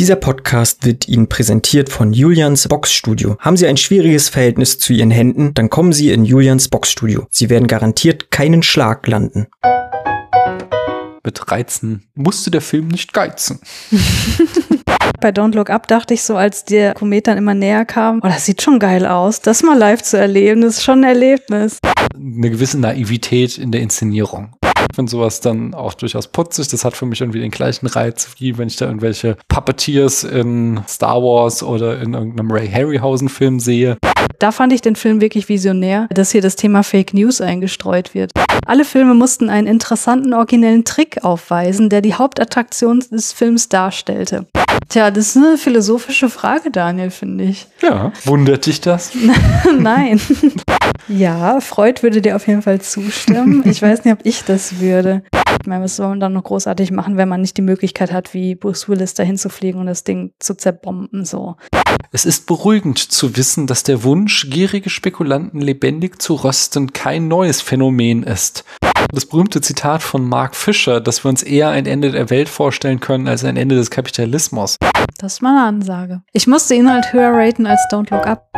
Dieser Podcast wird Ihnen präsentiert von Julians Boxstudio. Haben Sie ein schwieriges Verhältnis zu Ihren Händen, dann kommen Sie in Julians Boxstudio. Sie werden garantiert keinen Schlag landen. Mit Reizen musste der Film nicht geizen. Bei Don't Look Up dachte ich so, als der Komet dann immer näher kam, oh, das sieht schon geil aus. Das mal live zu erleben, das ist schon ein Erlebnis. Eine gewisse Naivität in der Inszenierung. Finde sowas dann auch durchaus putzig. Das hat für mich irgendwie den gleichen Reiz, wie wenn ich da irgendwelche Puppeteers in Star Wars oder in irgendeinem Ray Harryhausen-Film sehe. Da fand ich den Film wirklich visionär, dass hier das Thema Fake News eingestreut wird. Alle Filme mussten einen interessanten, originellen Trick aufweisen, der die Hauptattraktion des Films darstellte. Tja, das ist eine philosophische Frage, Daniel, finde ich. Ja, wundert dich das? Nein. ja, Freud würde dir auf jeden Fall zustimmen. Ich weiß nicht, ob ich das würde. Ich meine, was soll man dann noch großartig machen, wenn man nicht die Möglichkeit hat, wie Bruce Willis dahin zu fliegen und das Ding zu zerbomben, so. Es ist beruhigend zu wissen, dass der Wunsch, gierige Spekulanten lebendig zu rösten, kein neues Phänomen ist. Das berühmte Zitat von Mark Fisher, dass wir uns eher ein Ende der Welt vorstellen können als ein Ende des Kapitalismus. Das ist mal eine Ansage. Ich musste ihn halt höher raten als Don't Look Up.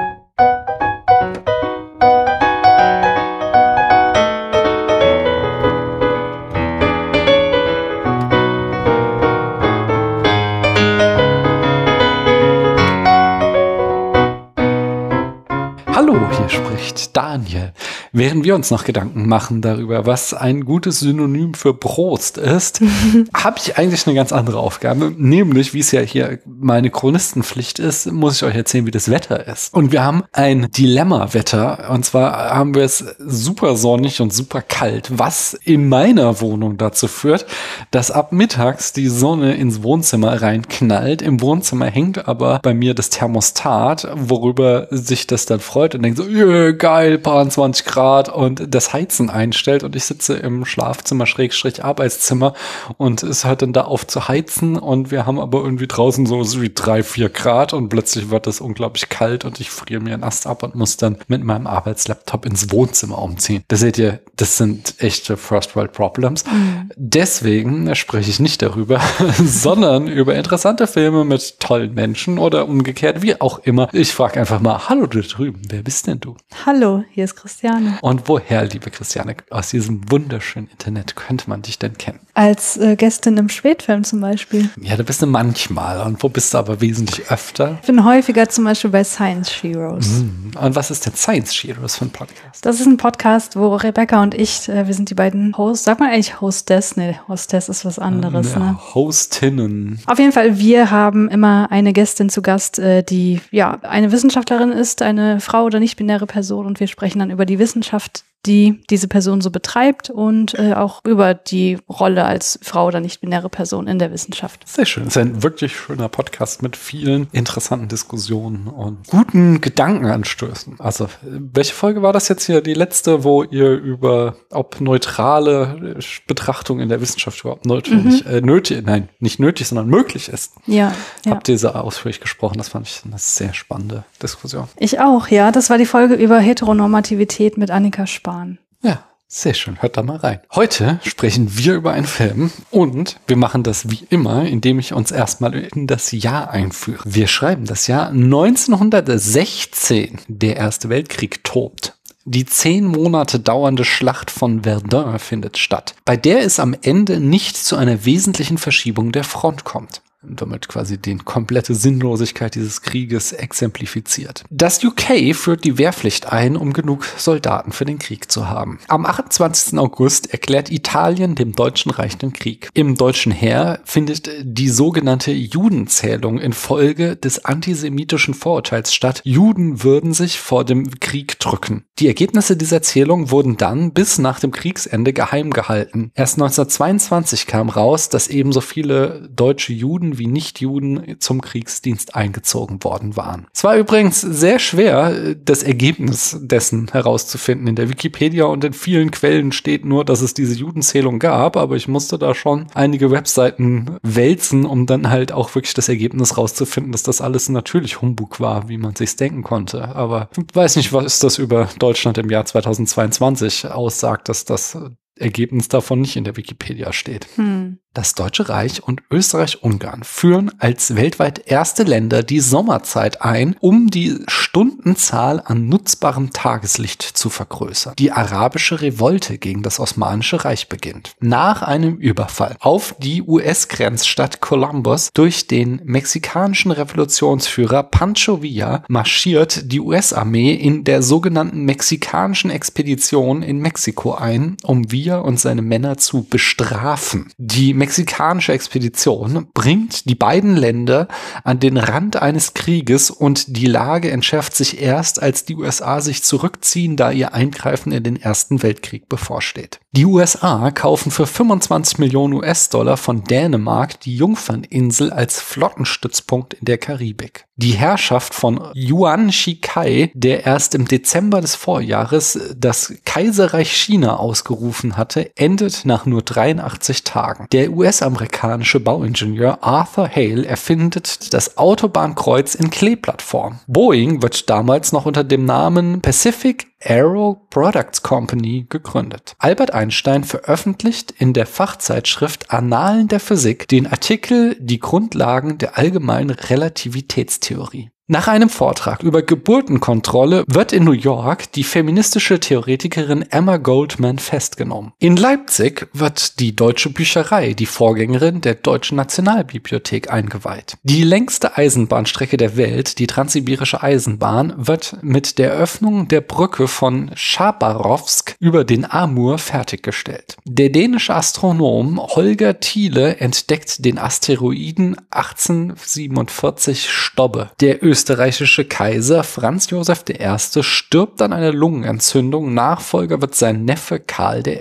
那我也是 Daniel. Während wir uns noch Gedanken machen darüber, was ein gutes Synonym für Prost ist, habe ich eigentlich eine ganz andere Aufgabe. Nämlich, wie es ja hier meine Chronistenpflicht ist, muss ich euch erzählen, wie das Wetter ist. Und wir haben ein Dilemma-Wetter. Und zwar haben wir es super sonnig und super kalt, was in meiner Wohnung dazu führt, dass ab mittags die Sonne ins Wohnzimmer reinknallt. Im Wohnzimmer hängt aber bei mir das Thermostat, worüber sich das dann freut und denkt so, yeah, geil, paar 20 Grad und das Heizen einstellt und ich sitze im Schlafzimmer, Schrägstrich Arbeitszimmer und es hört dann da auf zu heizen und wir haben aber irgendwie draußen so, so wie drei, vier Grad und plötzlich wird es unglaublich kalt und ich friere mir einen Ast ab und muss dann mit meinem Arbeitslaptop ins Wohnzimmer umziehen. Da seht ihr, das sind echte First World Problems. Mhm. Deswegen spreche ich nicht darüber, sondern über interessante Filme mit tollen Menschen oder umgekehrt, wie auch immer. Ich frage einfach mal, hallo da drüben, wer bist denn du? Hallo, hier ist Christiane. Und woher, liebe Christiane, aus diesem wunderschönen Internet könnte man dich denn kennen? Als äh, Gästin im Spätfilm zum Beispiel. Ja, da bist du manchmal. Und wo bist du aber wesentlich öfter? Ich bin häufiger zum Beispiel bei Science Heroes. Mhm. Und was ist denn Science Heroes für ein Podcast? Das ist ein Podcast, wo Rebecca und ich, äh, wir sind die beiden Hosts. Sagt man eigentlich Hostess? Nee, Hostess ist was anderes. Ja, ne? Hostinnen. Auf jeden Fall, wir haben immer eine Gästin zu Gast, äh, die ja eine Wissenschaftlerin ist, eine Frau oder nicht-binäre Person und wir sprechen dann über die Wissenschaft, die diese Person so betreibt und äh, auch über die Rolle als Frau oder nicht-binäre Person in der Wissenschaft. Sehr schön. Es ist ein wirklich schöner Podcast mit vielen interessanten Diskussionen und guten Gedankenanstößen. Also, welche Folge war das jetzt hier? Die letzte, wo ihr über ob neutrale Betrachtung in der Wissenschaft überhaupt notwendig, mhm. äh, nötig, nein, nicht nötig, sondern möglich ist. Ja. ja. Habt ihr so ausführlich gesprochen? Das fand ich eine sehr spannende Diskussion. Ich auch, ja. Das war die Folge über Heteronormativität mit Annika Spahn. Ja, sehr schön, hört da mal rein. Heute sprechen wir über einen Film und wir machen das wie immer, indem ich uns erstmal in das Jahr einführe. Wir schreiben das Jahr 1916. Der Erste Weltkrieg tobt. Die zehn Monate dauernde Schlacht von Verdun findet statt, bei der es am Ende nicht zu einer wesentlichen Verschiebung der Front kommt damit quasi die komplette Sinnlosigkeit dieses Krieges exemplifiziert. Das UK führt die Wehrpflicht ein, um genug Soldaten für den Krieg zu haben. Am 28. August erklärt Italien dem Deutschen Reich den Krieg. Im deutschen Heer findet die sogenannte Judenzählung infolge des antisemitischen Vorurteils statt. Juden würden sich vor dem Krieg drücken. Die Ergebnisse dieser Zählung wurden dann bis nach dem Kriegsende geheim gehalten. Erst 1922 kam raus, dass ebenso viele deutsche Juden wie Nichtjuden zum Kriegsdienst eingezogen worden waren. Es war übrigens sehr schwer, das Ergebnis dessen herauszufinden. In der Wikipedia und in vielen Quellen steht nur, dass es diese Judenzählung gab, aber ich musste da schon einige Webseiten wälzen, um dann halt auch wirklich das Ergebnis rauszufinden, dass das alles natürlich Humbug war, wie man sich's denken konnte. Aber ich weiß nicht, was das über Deutschland im Jahr 2022 aussagt, dass das Ergebnis davon nicht in der Wikipedia steht. Hm. Das Deutsche Reich und Österreich-Ungarn führen als weltweit erste Länder die Sommerzeit ein, um die Stundenzahl an nutzbarem Tageslicht zu vergrößern. Die arabische Revolte gegen das Osmanische Reich beginnt. Nach einem Überfall auf die US-Grenzstadt Columbus durch den mexikanischen Revolutionsführer Pancho Villa marschiert die US-Armee in der sogenannten mexikanischen Expedition in Mexiko ein, um Villa und seine Männer zu bestrafen. Die mexikanische Expedition bringt die beiden Länder an den Rand eines Krieges und die Lage entschärft sich erst, als die USA sich zurückziehen, da ihr Eingreifen in den Ersten Weltkrieg bevorsteht. Die USA kaufen für 25 Millionen US-Dollar von Dänemark die Jungferninsel als Flottenstützpunkt in der Karibik. Die Herrschaft von Yuan Shikai, der erst im Dezember des Vorjahres das Kaiserreich China ausgerufen hatte, endet nach nur 83 Tagen. Der US-amerikanische Bauingenieur Arthur Hale erfindet das Autobahnkreuz in Kleeplattform. Boeing wird damals noch unter dem Namen Pacific Aero Products Company gegründet. Albert Einstein veröffentlicht in der Fachzeitschrift Annalen der Physik den Artikel Die Grundlagen der allgemeinen Relativitätstheorie. Nach einem Vortrag über Geburtenkontrolle wird in New York die feministische Theoretikerin Emma Goldman festgenommen. In Leipzig wird die Deutsche Bücherei, die Vorgängerin der Deutschen Nationalbibliothek, eingeweiht. Die längste Eisenbahnstrecke der Welt, die Transsibirische Eisenbahn, wird mit der Öffnung der Brücke von Chabarowsk über den Amur fertiggestellt. Der dänische Astronom Holger Thiele entdeckt den Asteroiden 1847 Stobbe. Der österreichische Kaiser Franz Josef I. stirbt an einer Lungenentzündung, Nachfolger wird sein Neffe Karl I.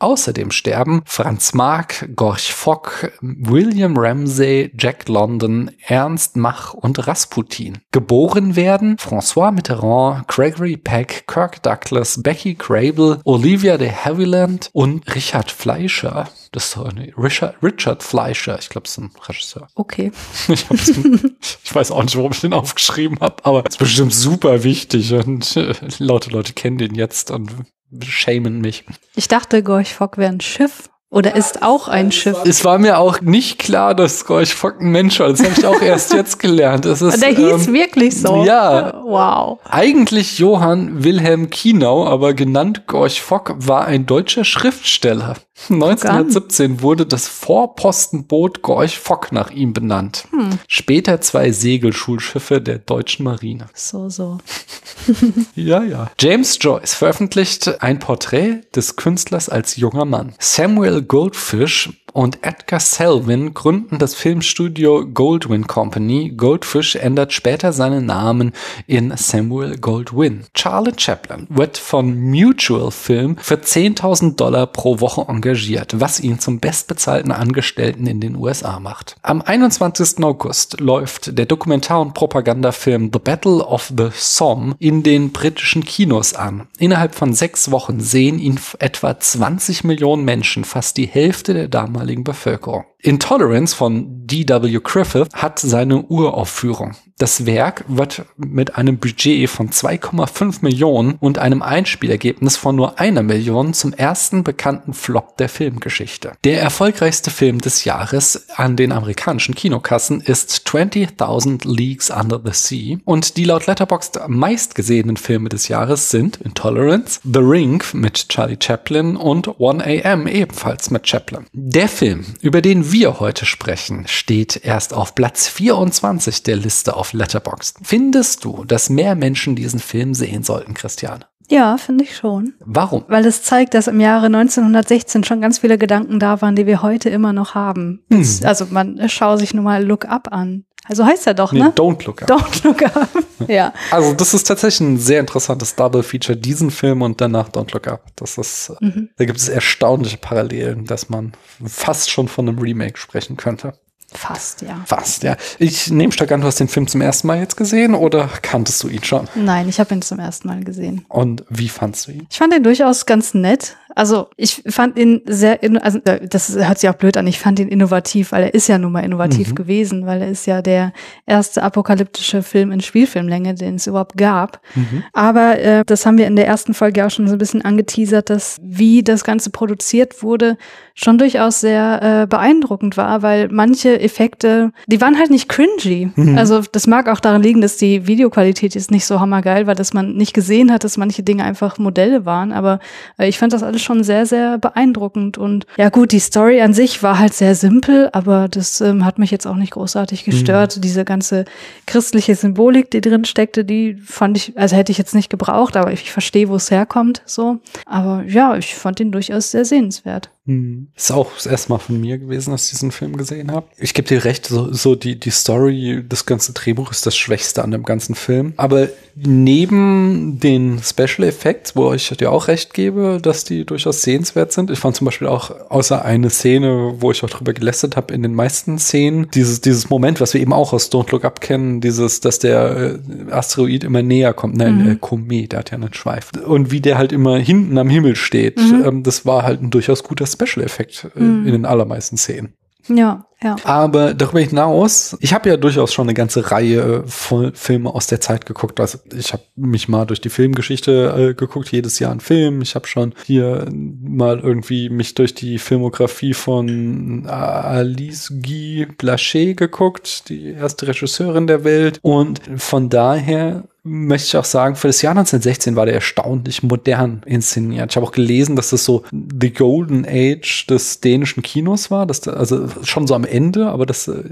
Außerdem sterben Franz Mark, Gorch Fock, William Ramsay, Jack London, Ernst Mach und Rasputin. Geboren werden François Mitterrand, Gregory Peck, Kirk Douglas, Becky Crable, Olivia de Havilland und Richard Fleischer. Das ist eine Richard, Richard Fleischer, ich glaube, es ist ein Regisseur. Okay. Ich, ich, weiß auch nicht, warum ich den aufgeschrieben habe, aber es ist bestimmt super wichtig und äh, laute Leute kennen den jetzt und schämen mich. Ich dachte, Gorch Fock wäre ein Schiff. Oder ist auch ein Schiff. Es war mir auch nicht klar, dass Gorch Fock ein Mensch war. Das habe ich auch erst jetzt gelernt. Es ist, Der hieß ähm, wirklich so. Ja. Wow. Eigentlich Johann Wilhelm Kienau, aber genannt Gorch Fock, war ein deutscher Schriftsteller. 1917 wurde das Vorpostenboot Gorch Fock nach ihm benannt. Hm. Später zwei Segelschulschiffe der deutschen Marine. So, so. ja, ja. James Joyce veröffentlicht ein Porträt des Künstlers als junger Mann. Samuel Goldfish und Edgar Selvin gründen das Filmstudio Goldwyn Company. Goldfish ändert später seinen Namen in Samuel Goldwyn. Charlie Chaplin wird von Mutual Film für 10.000 Dollar pro Woche engagiert, was ihn zum bestbezahlten Angestellten in den USA macht. Am 21. August läuft der Dokumentar- und Propagandafilm The Battle of the Somme in den britischen Kinos an. Innerhalb von sechs Wochen sehen ihn etwa 20 Millionen Menschen, fast die Hälfte der damaligen Bevölkerung. Intolerance von D.W. Griffith hat seine Uraufführung. Das Werk wird mit einem Budget von 2,5 Millionen und einem Einspielergebnis von nur einer Million zum ersten bekannten Flop der Filmgeschichte. Der erfolgreichste Film des Jahres an den amerikanischen Kinokassen ist 20.000 Leagues Under the Sea und die laut Letterboxd meistgesehenen Filme des Jahres sind Intolerance, The Ring mit Charlie Chaplin und 1am ebenfalls mit Chaplin. Der Film, über den wir heute sprechen, steht erst auf Platz 24 der Liste auf Letterboxd. Findest du, dass mehr Menschen diesen Film sehen sollten, Christiane? Ja, finde ich schon. Warum? Weil es zeigt, dass im Jahre 1916 schon ganz viele Gedanken da waren, die wir heute immer noch haben. Hm. Also man schaue sich nur mal Look Up an. Also heißt er doch, nee, ne? Don't Look Up. Don't Look Up. ja. Also das ist tatsächlich ein sehr interessantes Double Feature, diesen Film und danach Don't Look Up. Das ist, mhm. da gibt es erstaunliche Parallelen, dass man fast schon von einem Remake sprechen könnte. Fast, ja. Fast, ja. Ich nehme stark an, du hast den Film zum ersten Mal jetzt gesehen oder kanntest du ihn schon? Nein, ich habe ihn zum ersten Mal gesehen. Und wie fandst du ihn? Ich fand ihn durchaus ganz nett. Also ich fand ihn sehr, also das hört sich auch blöd an, ich fand ihn innovativ, weil er ist ja nun mal innovativ mhm. gewesen, weil er ist ja der erste apokalyptische Film in Spielfilmlänge, den es überhaupt gab. Mhm. Aber äh, das haben wir in der ersten Folge auch schon so ein bisschen angeteasert, dass wie das Ganze produziert wurde, schon durchaus sehr äh, beeindruckend war, weil manche Effekte, die waren halt nicht cringy. Mhm. Also das mag auch daran liegen, dass die Videoqualität jetzt nicht so hammergeil war, dass man nicht gesehen hat, dass manche Dinge einfach Modelle waren. Aber äh, ich fand das alles schon sehr, sehr beeindruckend. Und ja gut, die Story an sich war halt sehr simpel, aber das ähm, hat mich jetzt auch nicht großartig gestört. Mhm. Diese ganze christliche Symbolik, die drin steckte, die fand ich, also hätte ich jetzt nicht gebraucht, aber ich verstehe, wo es herkommt. So. Aber ja, ich fand ihn durchaus sehr sehenswert. Hm. Ist auch das erste Mal von mir gewesen, dass ich diesen Film gesehen habe. Ich gebe dir recht, so, so die, die Story, das ganze Drehbuch ist das Schwächste an dem ganzen Film. Aber neben den Special Effects, wo ich dir auch recht gebe, dass die durchaus sehenswert sind. Ich fand zum Beispiel auch außer eine Szene, wo ich auch drüber gelästert habe, in den meisten Szenen, dieses, dieses Moment, was wir eben auch aus Don't Look Up kennen, dieses, dass der äh, Asteroid immer näher kommt, nein, mhm. äh, Komet, der hat ja einen Schweif. Und wie der halt immer hinten am Himmel steht, mhm. ähm, das war halt ein durchaus guter Special-Effekt äh, mhm. in den allermeisten Szenen. Ja, ja. Aber darüber hinaus, ich habe ja durchaus schon eine ganze Reihe von Filme aus der Zeit geguckt. Also ich habe mich mal durch die Filmgeschichte äh, geguckt, jedes Jahr ein Film. Ich habe schon hier mal irgendwie mich durch die Filmografie von Alice Guy Blaché geguckt, die erste Regisseurin der Welt. Und von daher möchte ich auch sagen, für das Jahr 1916 war der erstaunlich modern inszeniert. Ich habe auch gelesen, dass das so the golden age des dänischen Kinos war, dass da, also schon so am Ende, aber dass äh,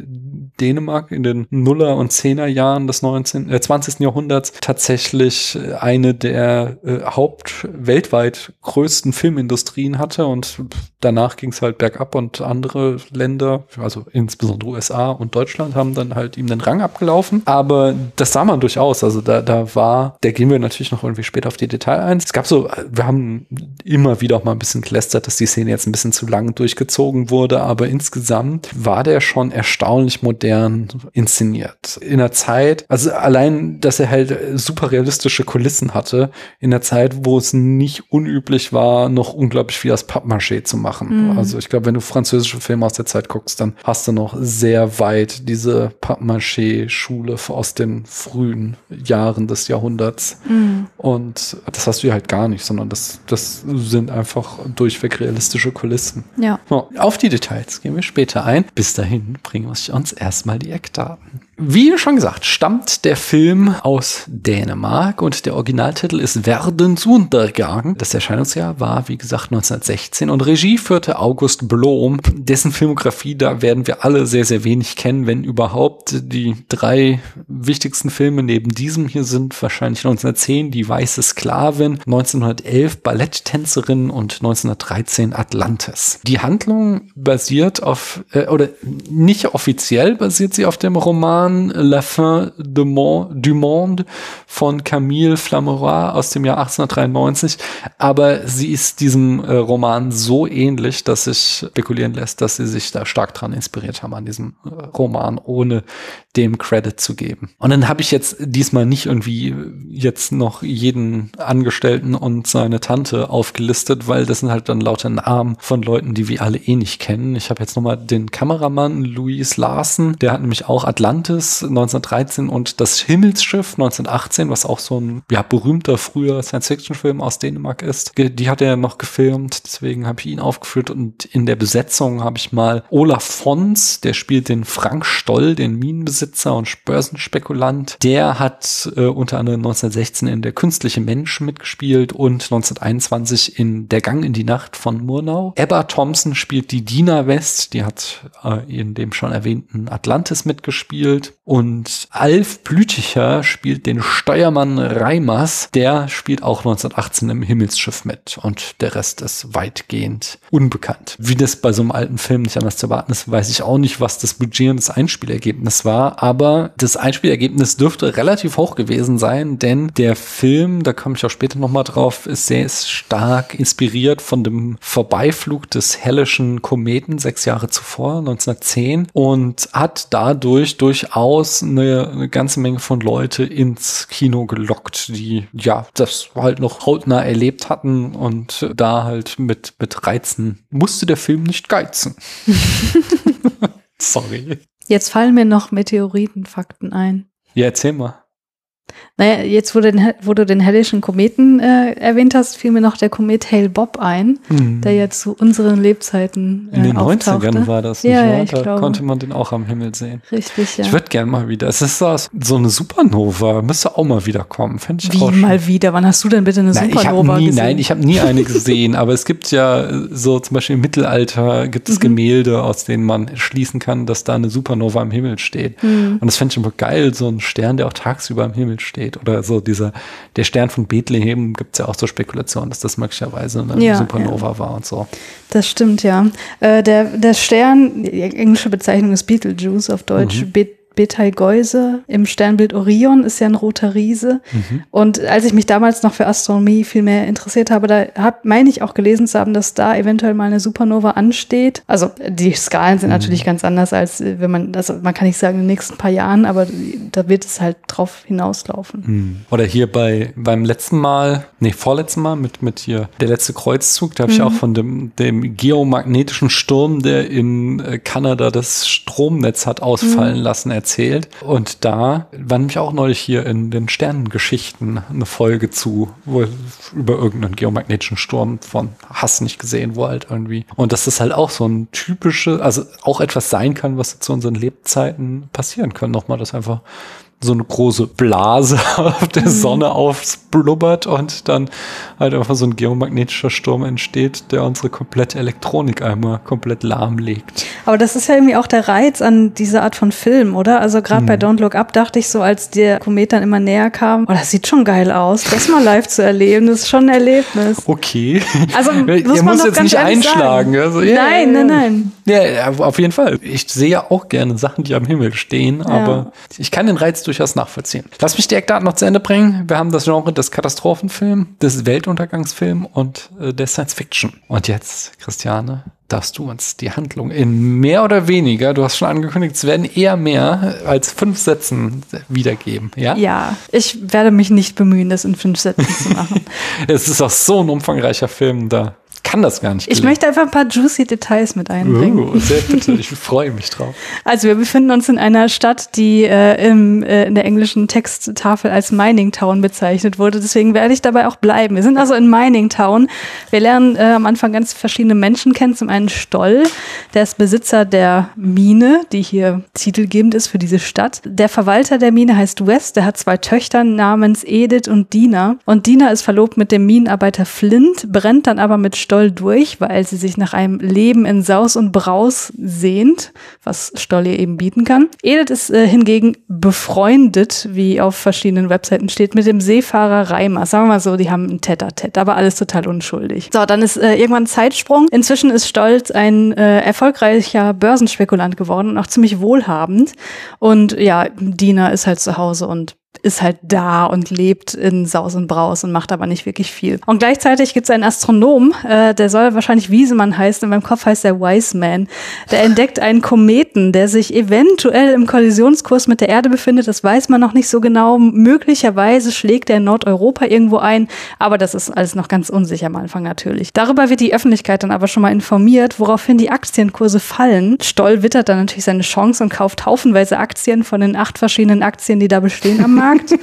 Dänemark in den Nuller und Zehner Jahren des 19, äh, 20. Jahrhunderts tatsächlich äh, eine der äh, haupt weltweit größten Filmindustrien hatte und danach ging es halt bergab und andere Länder, also insbesondere USA und Deutschland haben dann halt ihm den Rang abgelaufen, aber das sah man durchaus, also da da, war, da gehen wir natürlich noch irgendwie später auf die Detail ein. Es gab so, wir haben immer wieder auch mal ein bisschen gelästert, dass die Szene jetzt ein bisschen zu lang durchgezogen wurde, aber insgesamt war der schon erstaunlich modern inszeniert. In der Zeit, also allein, dass er halt super realistische Kulissen hatte, in der Zeit, wo es nicht unüblich war, noch unglaublich viel aus Pappmaché zu machen. Mhm. Also ich glaube, wenn du französische Filme aus der Zeit guckst, dann hast du noch sehr weit diese Pappmaché-Schule aus den frühen Jahren des Jahrhunderts. Mhm. Und das hast du ja halt gar nicht, sondern das, das sind einfach durchweg realistische Kulissen. Ja. So, auf die Details gehen wir später ein. Bis dahin bringen wir uns erstmal die Eckdaten. Wie schon gesagt, stammt der Film aus Dänemark und der Originaltitel ist Verdens Untergang. Das Erscheinungsjahr war, wie gesagt, 1916 und Regie führte August Blom. Dessen Filmografie, da werden wir alle sehr, sehr wenig kennen, wenn überhaupt. Die drei wichtigsten Filme neben diesem hier sind wahrscheinlich 1910 Die Weiße Sklavin, 1911 Balletttänzerin und 1913 Atlantis. Die Handlung basiert auf, äh, oder nicht offiziell basiert sie auf dem Roman Roman La fin de Mon du Monde von Camille Flammenoir aus dem Jahr 1893. Aber sie ist diesem äh, Roman so ähnlich, dass sich spekulieren lässt, dass sie sich da stark dran inspiriert haben an diesem äh, Roman, ohne dem Credit zu geben. Und dann habe ich jetzt diesmal nicht irgendwie jetzt noch jeden Angestellten und seine Tante aufgelistet, weil das sind halt dann lauter Namen von Leuten, die wir alle eh nicht kennen. Ich habe jetzt nochmal den Kameramann Louis Larsen, der hat nämlich auch Atlantis 1913 und das Himmelsschiff 1918, was auch so ein ja, berühmter früher Science-Fiction-Film aus Dänemark ist. Die hat er noch gefilmt, deswegen habe ich ihn aufgeführt und in der Besetzung habe ich mal Olaf Fons, der spielt den Frank Stoll, den Minenbesitzer und Börsenspekulant. Der hat äh, unter anderem 1916 in Der künstliche Mensch mitgespielt und 1921 in Der Gang in die Nacht von Murnau. Ebba Thompson spielt die Dina West, die hat äh, in dem schon erwähnten Atlantis mitgespielt. Und Alf Blüticher spielt den Steuermann Reimers, der spielt auch 1918 im Himmelsschiff mit. Und der Rest ist weitgehend unbekannt. Wie das bei so einem alten Film nicht anders zu erwarten ist, weiß ich auch nicht, was das Budget und das Einspielergebnis war aber das Einspielergebnis dürfte relativ hoch gewesen sein, denn der Film, da komme ich auch später nochmal drauf, ist sehr stark inspiriert von dem Vorbeiflug des hellischen Kometen sechs Jahre zuvor, 1910, und hat dadurch durchaus durchaus eine, eine ganze Menge von Leute ins Kino gelockt, die ja das halt noch hautnah erlebt hatten und da halt mit, mit Reizen musste der Film nicht geizen. Sorry. Jetzt fallen mir noch Meteoritenfakten ein. Ja, erzähl mal. Naja, jetzt, wo du den, wo du den hellischen Kometen äh, erwähnt hast, fiel mir noch der Komet Hale Bob ein, Mhm. der ja zu unseren Lebzeiten äh, In den auftauchte. 90ern war das Ja, nicht ja, wahr? ich Da glaube. konnte man den auch am Himmel sehen. Richtig, ja. Ich würde gern mal wieder. Es ist so, eine Supernova. Müsste auch mal wieder kommen. Fände ich Wie auch schön. mal wieder? Wann hast du denn bitte eine Nein, Supernova nie, gesehen? nein, ich habe nie eine gesehen, aber es gibt ja äh, so zum Beispiel im Mittelalter gibt Mhm. es Gemälde, aus denen man schließen kann, dass da eine Supernova am Himmel steht. Mhm. Und das fände ich immer geil, so ein Stern, der auch tagsüber am Himmel steht. Oder so dieser, der Stern von Bethlehem gibt es ja auch so Spekulationen, dass das möglicherweise eine Ja, Supernova war und so. Das stimmt, ja. Äh, der, der Stern, die englische Bezeichnung ist Betelgeuse, auf Deutsch Mhm. Bet Betelgeuse. Im Sternbild Orion ist ja ein roter Riese. Mhm. Und als ich mich damals noch für Astronomie viel mehr interessiert habe, da hab, meine ich auch gelesen zu haben, dass da eventuell mal eine Supernova ansteht. Also die Skalen Mhm. sind natürlich ganz anders, als äh, wenn man, also man kann nicht sagen in den nächsten paar Jahren, aber da wird es halt drauf hinauslaufen. Hm. Oder hier bei beim letzten Mal, nee, vorletzten Mal mit, mit hier der letzte Kreuzzug, da habe ich auch von dem, dem geomagnetischen Sturm, der in äh, Kanada das Stromnetz hat ausfallen lassen, erzählt. Und da war nämlich auch neulich hier in den Sternengeschichten eine Folge zu, wo über irgendeinen geomagnetischen Sturm von Hass nicht gesehen, wo halt irgendwie. Und dass das halt auch so ein typische, also auch etwas sein kann, was zu unseren Lebzeiten passieren kann. Nochmal, dass einfach so eine große Blase auf der Sonne aufblubbert und dann halt einfach so ein geomagnetischer Sturm entsteht, der unsere komplette Elektronik einmal komplett lahmlegt. Aber das ist ja irgendwie auch der Reiz an dieser Art von Film, oder? Also gerade Hm. bei Don't Look Up dachte ich so, als der Komet dann immer näher kam, oh, das sieht schon geil aus. Das mal live zu erleben, das ist schon ein Erlebnis. Okay. Also muss er man muss doch jetzt nicht einschlagen. Also, ja, Nein, ja, nein, ja. nein. Ja, ja, auf jeden Fall. Ich sehe auch gerne Sachen, die am Himmel stehen, aber ich kann den Reiz durchaus nachvollziehen. Lass mich die Eckdaten noch zu Ende bringen. Wir haben das Genre des Katastrophenfilms, des Weltuntergangsfilms und äh, der Science Fiction. Und jetzt, Christiane, darfst du uns die Handlung in mehr oder weniger, du hast schon angekündigt, es werden eher mehr als fünf Sätzen wiedergeben. Ja? Ja, ich werde mich nicht bemühen, das in fünf Sätzen zu machen. Es ist auch so ein umfangreicher Film, da kann das gar nicht Ich gelingen. möchte einfach ein paar juicy Details mit einbringen. Oh, sehr bitte, ich freue mich drauf. Also wir befinden uns in einer Stadt, die äh, im, äh, in der englischen Texttafel als Mining Town bezeichnet wurde. Deswegen werde ich dabei auch bleiben. Wir sind also in Mining Town. Wir lernen äh, am Anfang ganz verschiedene Menschen kennen. Zum einen Stoll, der ist Besitzer der Mine, die hier titelgebend ist für diese Stadt. Der Verwalter der Mine heißt West. Der hat zwei Töchter namens Edith und Dina. Und Dina ist verlobt mit dem Minenarbeiter Flint, brennt dann aber mit Stoll durch, weil sie sich nach einem Leben in Saus und Braus sehnt, was Stoll ihr eben bieten kann. Edith ist äh, hingegen befreundet, wie auf verschiedenen Webseiten steht, mit dem Seefahrer Reimer. Sagen wir mal so, die haben ein Tete-a-Tete, aber alles total unschuldig. So, dann ist äh, irgendwann Zeitsprung. Inzwischen ist Stolz ein äh, erfolgreicher Börsenspekulant geworden und auch ziemlich wohlhabend. Und ja, Dina ist halt zu Hause und ist halt da und lebt in Saus und Braus und macht aber nicht wirklich viel. Und gleichzeitig gibt es einen Astronom, äh, der soll wahrscheinlich Wiesemann heißen, in meinem Kopf heißt der Wise Man. Der entdeckt einen Kometen, der sich eventuell im Kollisionskurs mit der Erde befindet. Das weiß man noch nicht so genau. Möglicherweise schlägt er in Nordeuropa irgendwo ein, aber das ist alles noch ganz unsicher am Anfang natürlich. Darüber wird die Öffentlichkeit dann aber schon mal informiert, woraufhin die Aktienkurse fallen. Stoll wittert dann natürlich seine Chance und kauft haufenweise Aktien von den acht verschiedenen Aktien, die da bestehen am Markt.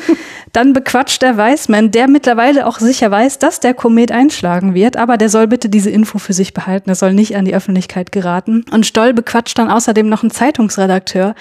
Dann bequatscht der Weismann, der mittlerweile auch sicher weiß, dass der Komet einschlagen wird, aber der soll bitte diese Info für sich behalten. Er soll nicht an die Öffentlichkeit geraten. Und Stoll bequatscht dann außerdem noch einen Zeitungsredakteur,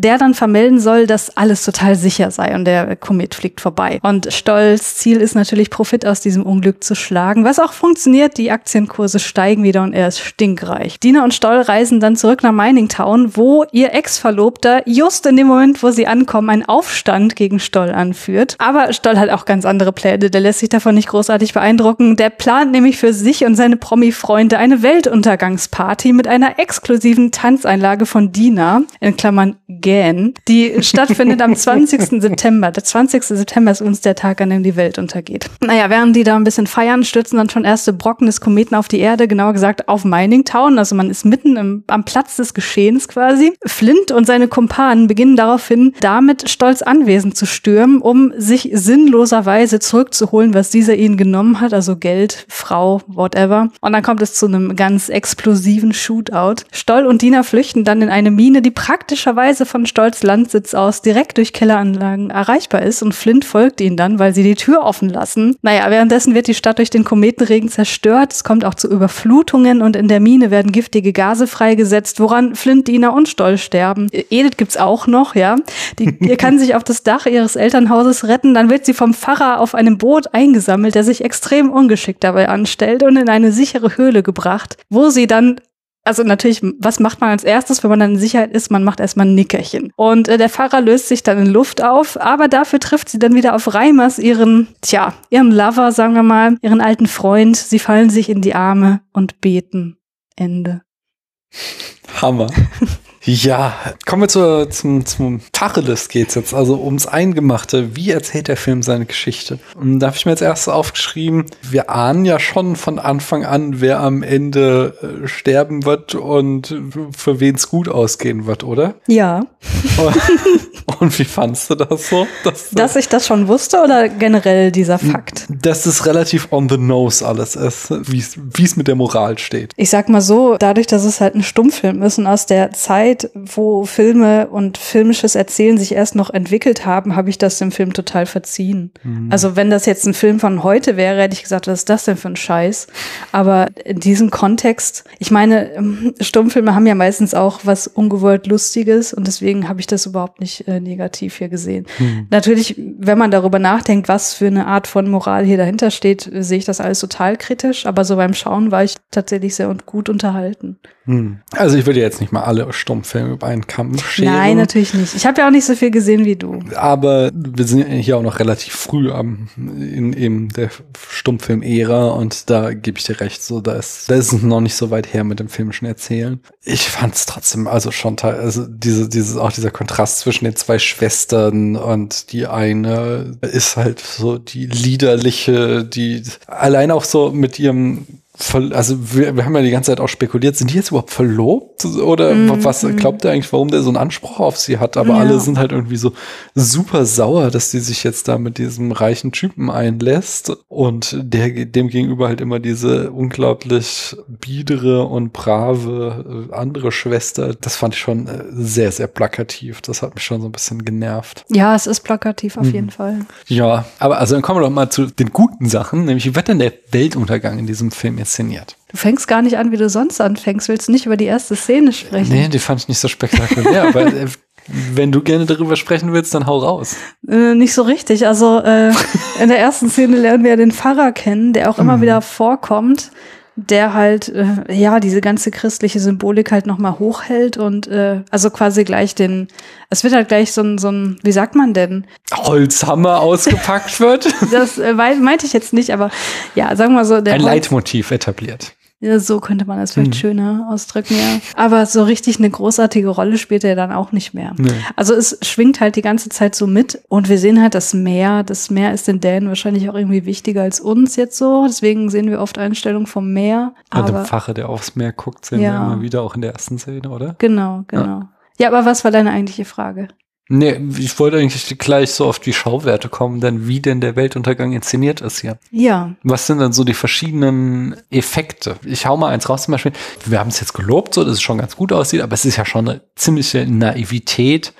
der dann vermelden soll, dass alles total sicher sei und der Komet fliegt vorbei. Und Stolls Ziel ist natürlich, Profit aus diesem Unglück zu schlagen, was auch funktioniert. Die Aktienkurse steigen wieder und er ist stinkreich. Dina und Stoll reisen dann zurück nach Mining Town, wo ihr Ex-Verlobter just in dem Moment, wo sie ankommen, einen Aufstand gegen Stoll anführt. Aber Stoll hat auch ganz andere Pläne. Der lässt sich davon nicht großartig beeindrucken. Der plant nämlich für sich und seine Promi-Freunde eine Weltuntergangsparty mit einer exklusiven Tanzeinlage von Dina, in Klammern Gan, die stattfindet am 20. September. Der 20. September ist uns der Tag, an dem die Welt untergeht. Naja, während die da ein bisschen feiern, stürzen dann schon erste Brocken des Kometen auf die Erde, genauer gesagt auf Mining Town. Also man ist mitten im, am Platz des Geschehens quasi. Flint und seine Kumpanen beginnen daraufhin, damit stolz Anwesen zu stürmen, um sich sinnloserweise zurückzuholen, was dieser ihnen genommen hat, also Geld, Frau, whatever. Und dann kommt es zu einem ganz explosiven Shootout. Stoll und Dina flüchten dann in eine Mine, die praktischerweise von Stolz Landsitz aus direkt durch Kelleranlagen erreichbar ist und Flint folgt ihnen dann, weil sie die Tür offen lassen. Naja, währenddessen wird die Stadt durch den Kometenregen zerstört. Es kommt auch zu Überflutungen und in der Mine werden giftige Gase freigesetzt, woran Flint, Dina und Stoll sterben. Edith gibt's auch noch, ja. Die kann sich auf das Dach ihres Elternhauses retten, dann wird sie vom Pfarrer auf einem Boot eingesammelt, der sich extrem ungeschickt dabei anstellt und in eine sichere Höhle gebracht, wo sie dann also natürlich, was macht man als erstes, wenn man dann in Sicherheit ist? Man macht erstmal ein Nickerchen. Und äh, der Pfarrer löst sich dann in Luft auf, aber dafür trifft sie dann wieder auf Reimers, ihren, tja, ihren Lover, sagen wir mal, ihren alten Freund. Sie fallen sich in die Arme und beten. Ende. Hammer. Ja, kommen wir zur, zum, zum Tacheles geht's jetzt, also ums Eingemachte. Wie erzählt der Film seine Geschichte? Und da habe ich mir jetzt erst aufgeschrieben, wir ahnen ja schon von Anfang an, wer am Ende äh, sterben wird und für wen es gut ausgehen wird, oder? Ja. und wie fandst du das so? Dass, dass ich das schon wusste oder generell dieser Fakt? Dass es relativ on the nose alles ist, wie es mit der Moral steht. Ich sag mal so, dadurch, dass es halt ein Stummfilm ist und aus der Zeit Zeit, wo Filme und filmisches Erzählen sich erst noch entwickelt haben, habe ich das dem Film total verziehen. Mhm. Also wenn das jetzt ein Film von heute wäre, hätte ich gesagt, was ist das denn für ein Scheiß? Aber in diesem Kontext, ich meine, ähm, Stummfilme haben ja meistens auch was ungewollt Lustiges und deswegen habe ich das überhaupt nicht äh, negativ hier gesehen. Mhm. Natürlich, wenn man darüber nachdenkt, was für eine Art von Moral hier dahinter steht, sehe ich das alles total kritisch, aber so beim Schauen war ich tatsächlich sehr und gut unterhalten. Mhm. Also ich würde jetzt nicht mal alle Stummfilme Film über einen Kamm scheren. Nein, natürlich nicht. Ich habe ja auch nicht so viel gesehen wie du. Aber wir sind hier auch noch relativ früh am, in eben der Stummfilm-Ära und da gebe ich dir recht, so da ist, da ist es noch nicht so weit her mit dem filmischen Erzählen. Ich fand es trotzdem also schon also diese, dieses, auch dieser Kontrast zwischen den zwei Schwestern und die eine ist halt so die liederliche, die allein auch so mit ihrem also wir, wir haben ja die ganze Zeit auch spekuliert, sind die jetzt überhaupt verlobt? Oder mm, was mm. glaubt ihr eigentlich, warum der so einen Anspruch auf sie hat? Aber ja. alle sind halt irgendwie so super sauer, dass die sich jetzt da mit diesem reichen Typen einlässt und der dem gegenüber halt immer diese unglaublich biedere und brave äh, andere Schwester. Das fand ich schon äh, sehr, sehr plakativ. Das hat mich schon so ein bisschen genervt. Ja, es ist plakativ auf mhm. jeden Fall. Ja, aber also dann kommen wir doch mal zu den guten Sachen, nämlich wie wird denn der Weltuntergang in diesem Film jetzt inszeniert. Du fängst gar nicht an, wie du sonst anfängst. Willst du nicht über die erste Szene sprechen? Nee, die fand ich nicht so spektakulär, aber äh, wenn du gerne darüber sprechen willst, dann hau raus. Äh, nicht so richtig. Also äh, in der ersten Szene lernen wir den Pfarrer kennen, der auch immer mhm. wieder vorkommt der halt äh, ja diese ganze christliche Symbolik halt noch mal hochhält und äh, also quasi gleich den es wird halt gleich so ein so ein wie sagt man denn? Holzhammer ausgepackt wird? Das äh, meinte ich jetzt nicht aber ja sagen wir so der ein Leitmotiv etabliert ja, so könnte man das vielleicht hm. schöner ausdrücken, ja. Aber so richtig eine großartige Rolle spielt er dann auch nicht mehr. Nee. Also es schwingt halt die ganze Zeit so mit und wir sehen halt das Meer. Das Meer ist den Dänen wahrscheinlich auch irgendwie wichtiger als uns jetzt so. Deswegen sehen wir oft Einstellungen vom Meer. Ja, der Pfarrer, der aufs Meer guckt, sehen ja. wir immer wieder auch in der ersten Szene, oder? Genau, genau. Ja. ja, aber was war deine eigentliche Frage? Nee, ich wollte eigentlich gleich so auf die Schauwerte kommen, denn wie denn der Weltuntergang inszeniert ist hier. Ja. Was sind dann so die verschiedenen Effekte? Ich hau mal eins raus zum Beispiel. Wir haben es jetzt gelobt, so dass es schon ganz gut aussieht, aber es ist ja schon eine ziemliche Naivität,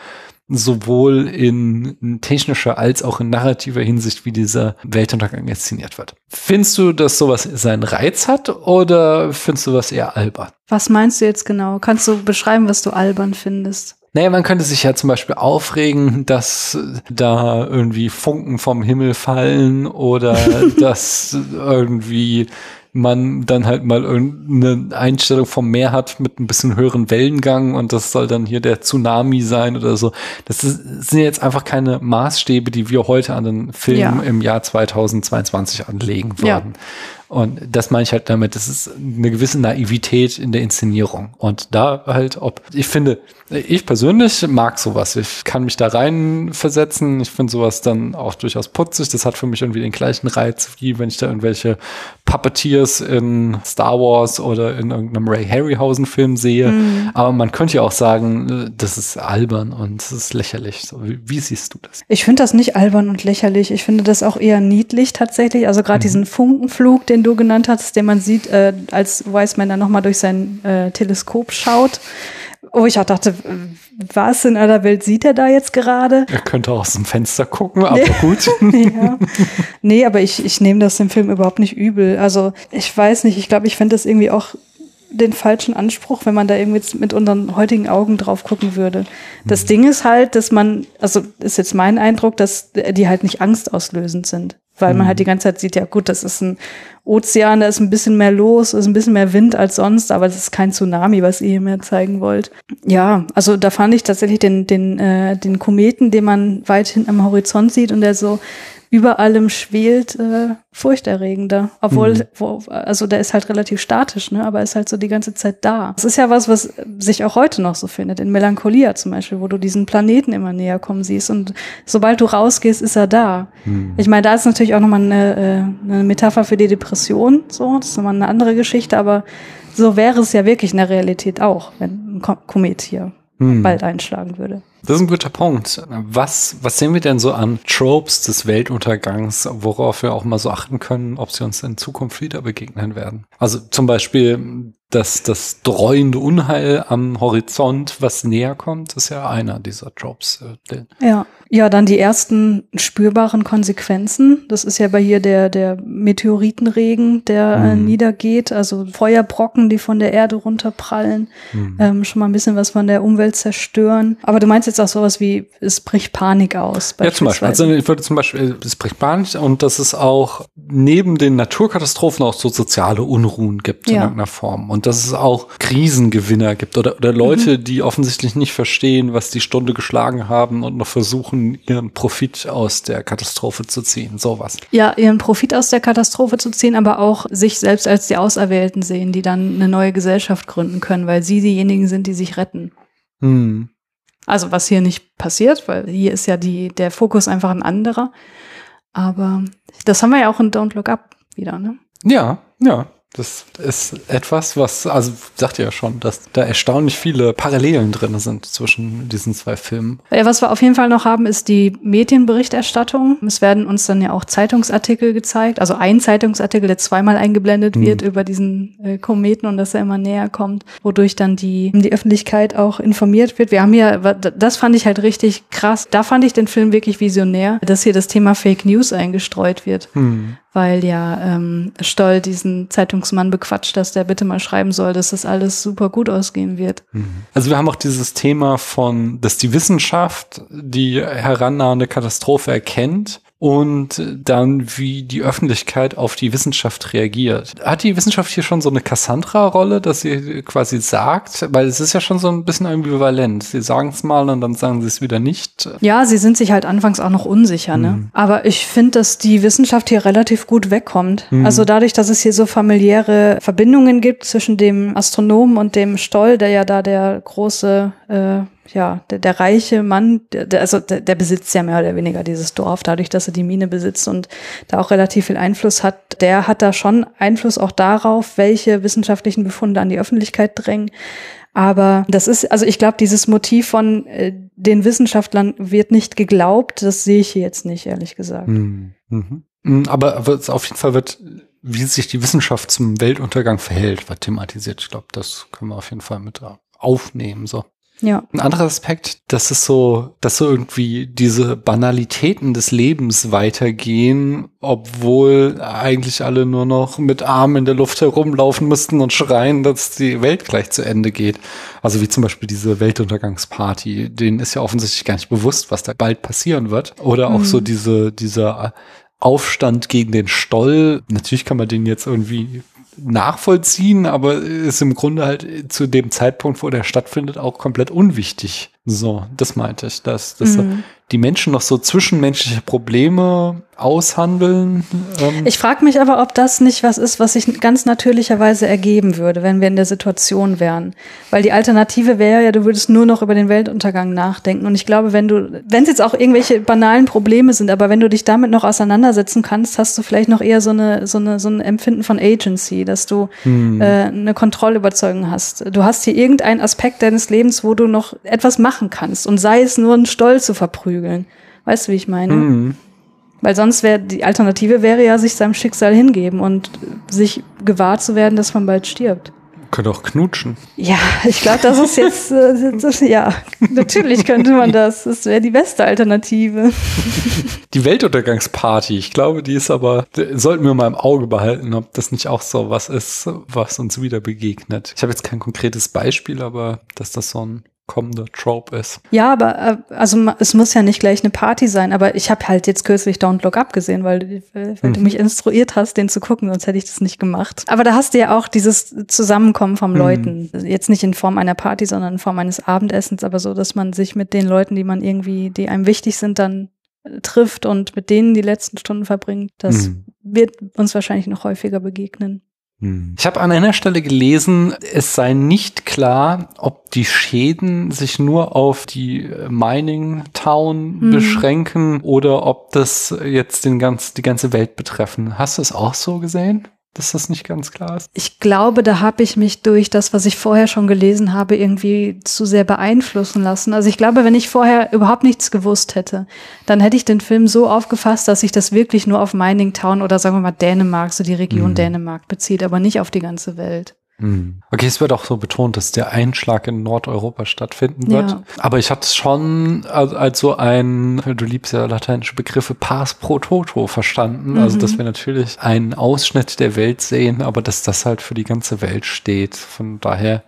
sowohl in technischer als auch in narrativer Hinsicht, wie dieser Weltuntergang inszeniert wird. Findest du, dass sowas seinen Reiz hat oder findest du was eher albern? Was meinst du jetzt genau? Kannst du beschreiben, was du albern findest? Naja, man könnte sich ja zum Beispiel aufregen, dass da irgendwie Funken vom Himmel fallen oder dass irgendwie man dann halt mal irgendeine Einstellung vom Meer hat mit ein bisschen höheren Wellengang und das soll dann hier der Tsunami sein oder so. Das, ist, sind jetzt einfach keine Maßstäbe, die wir heute an den Film Ja. im Jahr 2022 anlegen würden. Ja. Und das meine ich halt damit, das ist eine gewisse Naivität in der Inszenierung. Und da halt, ob, ich finde, ich persönlich mag sowas. Ich kann mich da rein versetzen. Ich finde sowas dann auch durchaus putzig. Das hat für mich irgendwie den gleichen Reiz, wie wenn ich da irgendwelche Puppeteers in Star Wars oder in irgendeinem Ray Harryhausen Film sehe. Aber man könnte ja auch sagen, das ist albern und das ist lächerlich. So, wie, wie siehst du das? Ich finde das nicht albern und lächerlich. Ich finde das auch eher niedlich tatsächlich. Also gerade diesen Funkenflug, den du genannt hast, den man sieht, äh, als Wiseman dann nochmal durch sein äh, Teleskop schaut. Wo ich auch dachte, was in aller Welt sieht er da jetzt gerade? Er könnte aus dem Fenster gucken, aber gut. ja. Nee, aber ich, ich nehme das dem Film überhaupt nicht übel. Also ich weiß nicht, ich glaube, ich fände das irgendwie auch den falschen Anspruch, wenn man da irgendwie jetzt mit unseren heutigen Augen drauf gucken würde. Das Ding ist halt, dass man, also ist jetzt mein Eindruck, dass die halt nicht angstauslösend sind. Weil man halt die ganze Zeit sieht, ja gut, das ist ein Ozean, da ist ein bisschen mehr los, ist ein bisschen mehr Wind als sonst, aber das ist kein Tsunami, was ihr mir zeigen wollt. Ja, also da fand ich tatsächlich den, den, äh, den Kometen, den man weit hinten am Horizont sieht und der so über allem schwelt, äh, furchterregender. Obwohl, Mhm. wo, also der ist halt relativ statisch, ne? aber ist halt so die ganze Zeit da. Das ist ja was, was sich auch heute noch so findet. In Melancholia zum Beispiel, wo du diesen Planeten immer näher kommen siehst. Und sobald du rausgehst, ist er da. Mhm. Ich meine, da ist natürlich auch nochmal eine, äh, eine Metapher für die Depression. So, das ist nochmal eine andere Geschichte, aber so wäre es ja wirklich in der Realität auch, wenn ein Ko Komet hier Hm. bald einschlagen würde. Das ist ein guter Punkt. Was, was sehen wir denn so an Tropes des Weltuntergangs, worauf wir auch mal so achten können, ob sie uns in Zukunft wieder begegnen werden? Also zum Beispiel das, das dreuende Unheil am Horizont, was näher kommt, ist ja einer dieser Tropes. äh, Ja. Ja, dann die ersten spürbaren Konsequenzen. Das ist ja bei hier der, der Meteoritenregen, der äh, Mhm. niedergeht, also Feuerbrocken, die von der Erde runterprallen, Mhm. ähm, schon mal ein bisschen was von der Umwelt zerstören. Aber du meinst jetzt auch sowas wie, es bricht Panik aus. Ja, zum Beispiel. Also ich würde zum Beispiel, es bricht Panik und dass es auch neben den Naturkatastrophen auch so soziale Unruhen gibt in Ja. irgendeiner Form. Und dass es auch Krisengewinner gibt oder, oder Leute, Mhm. die offensichtlich nicht verstehen, was die Stunde geschlagen haben und noch versuchen, ihren Profit aus der Katastrophe zu ziehen. Sowas. ja, ihren Profit aus der Katastrophe zu ziehen, aber auch sich selbst als die Auserwählten sehen, die dann eine neue Gesellschaft gründen können, weil sie diejenigen sind, die sich retten. Hm. Also was hier nicht passiert, weil hier ist ja die, der Fokus einfach ein anderer. Aber das haben wir ja auch in Don't Look Up wieder, ne? Ja, ja. Das ist etwas, was, also sagt ihr ja schon, dass da erstaunlich viele Parallelen drin sind zwischen diesen zwei Filmen. Ja, was wir auf jeden Fall noch haben, ist die Medienberichterstattung. Es werden uns dann ja auch Zeitungsartikel gezeigt, also ein Zeitungsartikel, der zweimal eingeblendet Mhm. wird über diesen äh, Kometen und dass er immer näher kommt, wodurch dann die, die Öffentlichkeit auch informiert wird. Wir haben ja, das fand ich halt richtig krass. Da fand ich den Film wirklich visionär, dass hier das Thema Fake News eingestreut wird. Hm. Weil ja ähm, Stoll diesen Zeitungsmann bequatscht, dass der bitte mal schreiben soll, dass das alles super gut ausgehen wird. Also wir haben auch dieses Thema von, dass die Wissenschaft die herannahende Katastrophe erkennt und dann wie die Öffentlichkeit auf die Wissenschaft reagiert. Hat die Wissenschaft hier schon so eine Cassandra-Rolle, dass sie quasi sagt, weil es ist ja schon so ein bisschen ambivalent. Sie sagen es mal und dann sagen sie es wieder nicht. Ja, sie sind sich halt anfangs auch noch unsicher, ne? Aber ich finde, dass die Wissenschaft hier relativ gut wegkommt. Also dadurch, dass es hier so familiäre Verbindungen gibt zwischen dem Astronomen und dem Stoll, der ja da der große äh, ja, der, der reiche Mann, der, der, also der, der besitzt ja mehr oder weniger dieses Dorf, dadurch, dass er die Mine besitzt und da auch relativ viel Einfluss hat. Der hat da schon Einfluss auch darauf, welche wissenschaftlichen Befunde an die Öffentlichkeit drängen. Aber das ist, also ich glaube, dieses Motiv von äh, den Wissenschaftlern wird nicht geglaubt, das sehe ich hier jetzt nicht, ehrlich gesagt. Mhm. Mhm. Aber, auf jeden Fall wird, wie sich die Wissenschaft zum Weltuntergang verhält, wird thematisiert. Ich glaube, das können wir auf jeden Fall mit aufnehmen. So. Ja. Ein anderer Aspekt, dass es so, dass so irgendwie diese Banalitäten des Lebens weitergehen, obwohl eigentlich alle nur noch mit Armen in der Luft herumlaufen müssten und schreien, dass die Welt gleich zu Ende geht. Also wie zum Beispiel diese Weltuntergangsparty, denen ist ja offensichtlich gar nicht bewusst, was da bald passieren wird. Oder auch Mhm. so diese, dieser Aufstand gegen den Stoll. Natürlich kann man den jetzt irgendwie nachvollziehen, aber ist im Grunde halt zu dem Zeitpunkt, wo der stattfindet, auch komplett unwichtig. So, das meinte ich, dass, dass mhm. die Menschen noch so zwischenmenschliche Probleme aushandeln. Ähm. Ich frage mich aber, ob das nicht was ist, was sich ganz natürlicherweise ergeben würde, wenn wir in der Situation wären. Weil die Alternative wäre ja, du würdest nur noch über den Weltuntergang nachdenken. Und ich glaube, wenn du, wenn es jetzt auch irgendwelche banalen Probleme sind, aber wenn du dich damit noch auseinandersetzen kannst, hast du vielleicht noch eher so eine, so eine, so ein Empfinden von Agency, dass du hm. äh, eine Kontrollüberzeugung hast. Du hast hier irgendeinen Aspekt deines Lebens, wo du noch etwas machen machen kannst und sei es nur einen Stoll zu verprügeln. Weißt du, wie ich meine? Mhm. Weil sonst wäre die Alternative wäre ja, sich seinem Schicksal hingeben und sich gewahr zu werden, dass man bald stirbt. Könnte auch knutschen. Ja, ich glaube, das ist jetzt, äh, das, ja, natürlich könnte man das. Das wäre die beste Alternative. Die Weltuntergangsparty, ich glaube, die ist aber, sollten wir mal im Auge behalten, ob das nicht auch so was ist, was uns wieder begegnet. Ich habe jetzt kein konkretes Beispiel, aber dass das so ein kommende Trope ist. Ja, aber äh, also es muss ja nicht gleich eine Party sein, aber ich habe halt jetzt kürzlich Don't Look Up gesehen, weil, weil mhm. du mich instruiert hast, den zu gucken, sonst hätte ich das nicht gemacht. Aber da hast du ja auch dieses Zusammenkommen von mhm. Leuten. Jetzt nicht in Form einer Party, sondern in Form eines Abendessens, aber so, dass man sich mit den Leuten, die man irgendwie, die einem wichtig sind, dann äh, trifft und mit denen die letzten Stunden verbringt. Das mhm. wird uns wahrscheinlich noch häufiger begegnen. Hm. Ich habe an einer Stelle gelesen, es sei nicht klar, ob die Schäden sich nur auf die Mining Town mhm. beschränken oder ob das jetzt den ganz, die ganze Welt betreffen. Hast du es auch so gesehen? Dass das nicht ganz klar ist? Ich glaube, da habe ich mich durch das, was ich vorher schon gelesen habe, irgendwie zu sehr beeinflussen lassen. Also ich glaube, wenn ich vorher überhaupt nichts gewusst hätte, dann hätte ich den Film so aufgefasst, dass sich das wirklich nur auf Mining Town oder sagen wir mal Dänemark, so die Region mhm. Dänemark bezieht, aber nicht auf die ganze Welt. Hm. Okay, es wird auch so betont, dass der Einschlag in Nordeuropa stattfinden wird. Ja. Aber ich hatte es schon als, so ein, du liebst ja lateinische Begriffe, Pars pro Toto verstanden. Mhm. Also, dass wir natürlich einen Ausschnitt der Welt sehen, aber dass das halt für die ganze Welt steht. Von daher.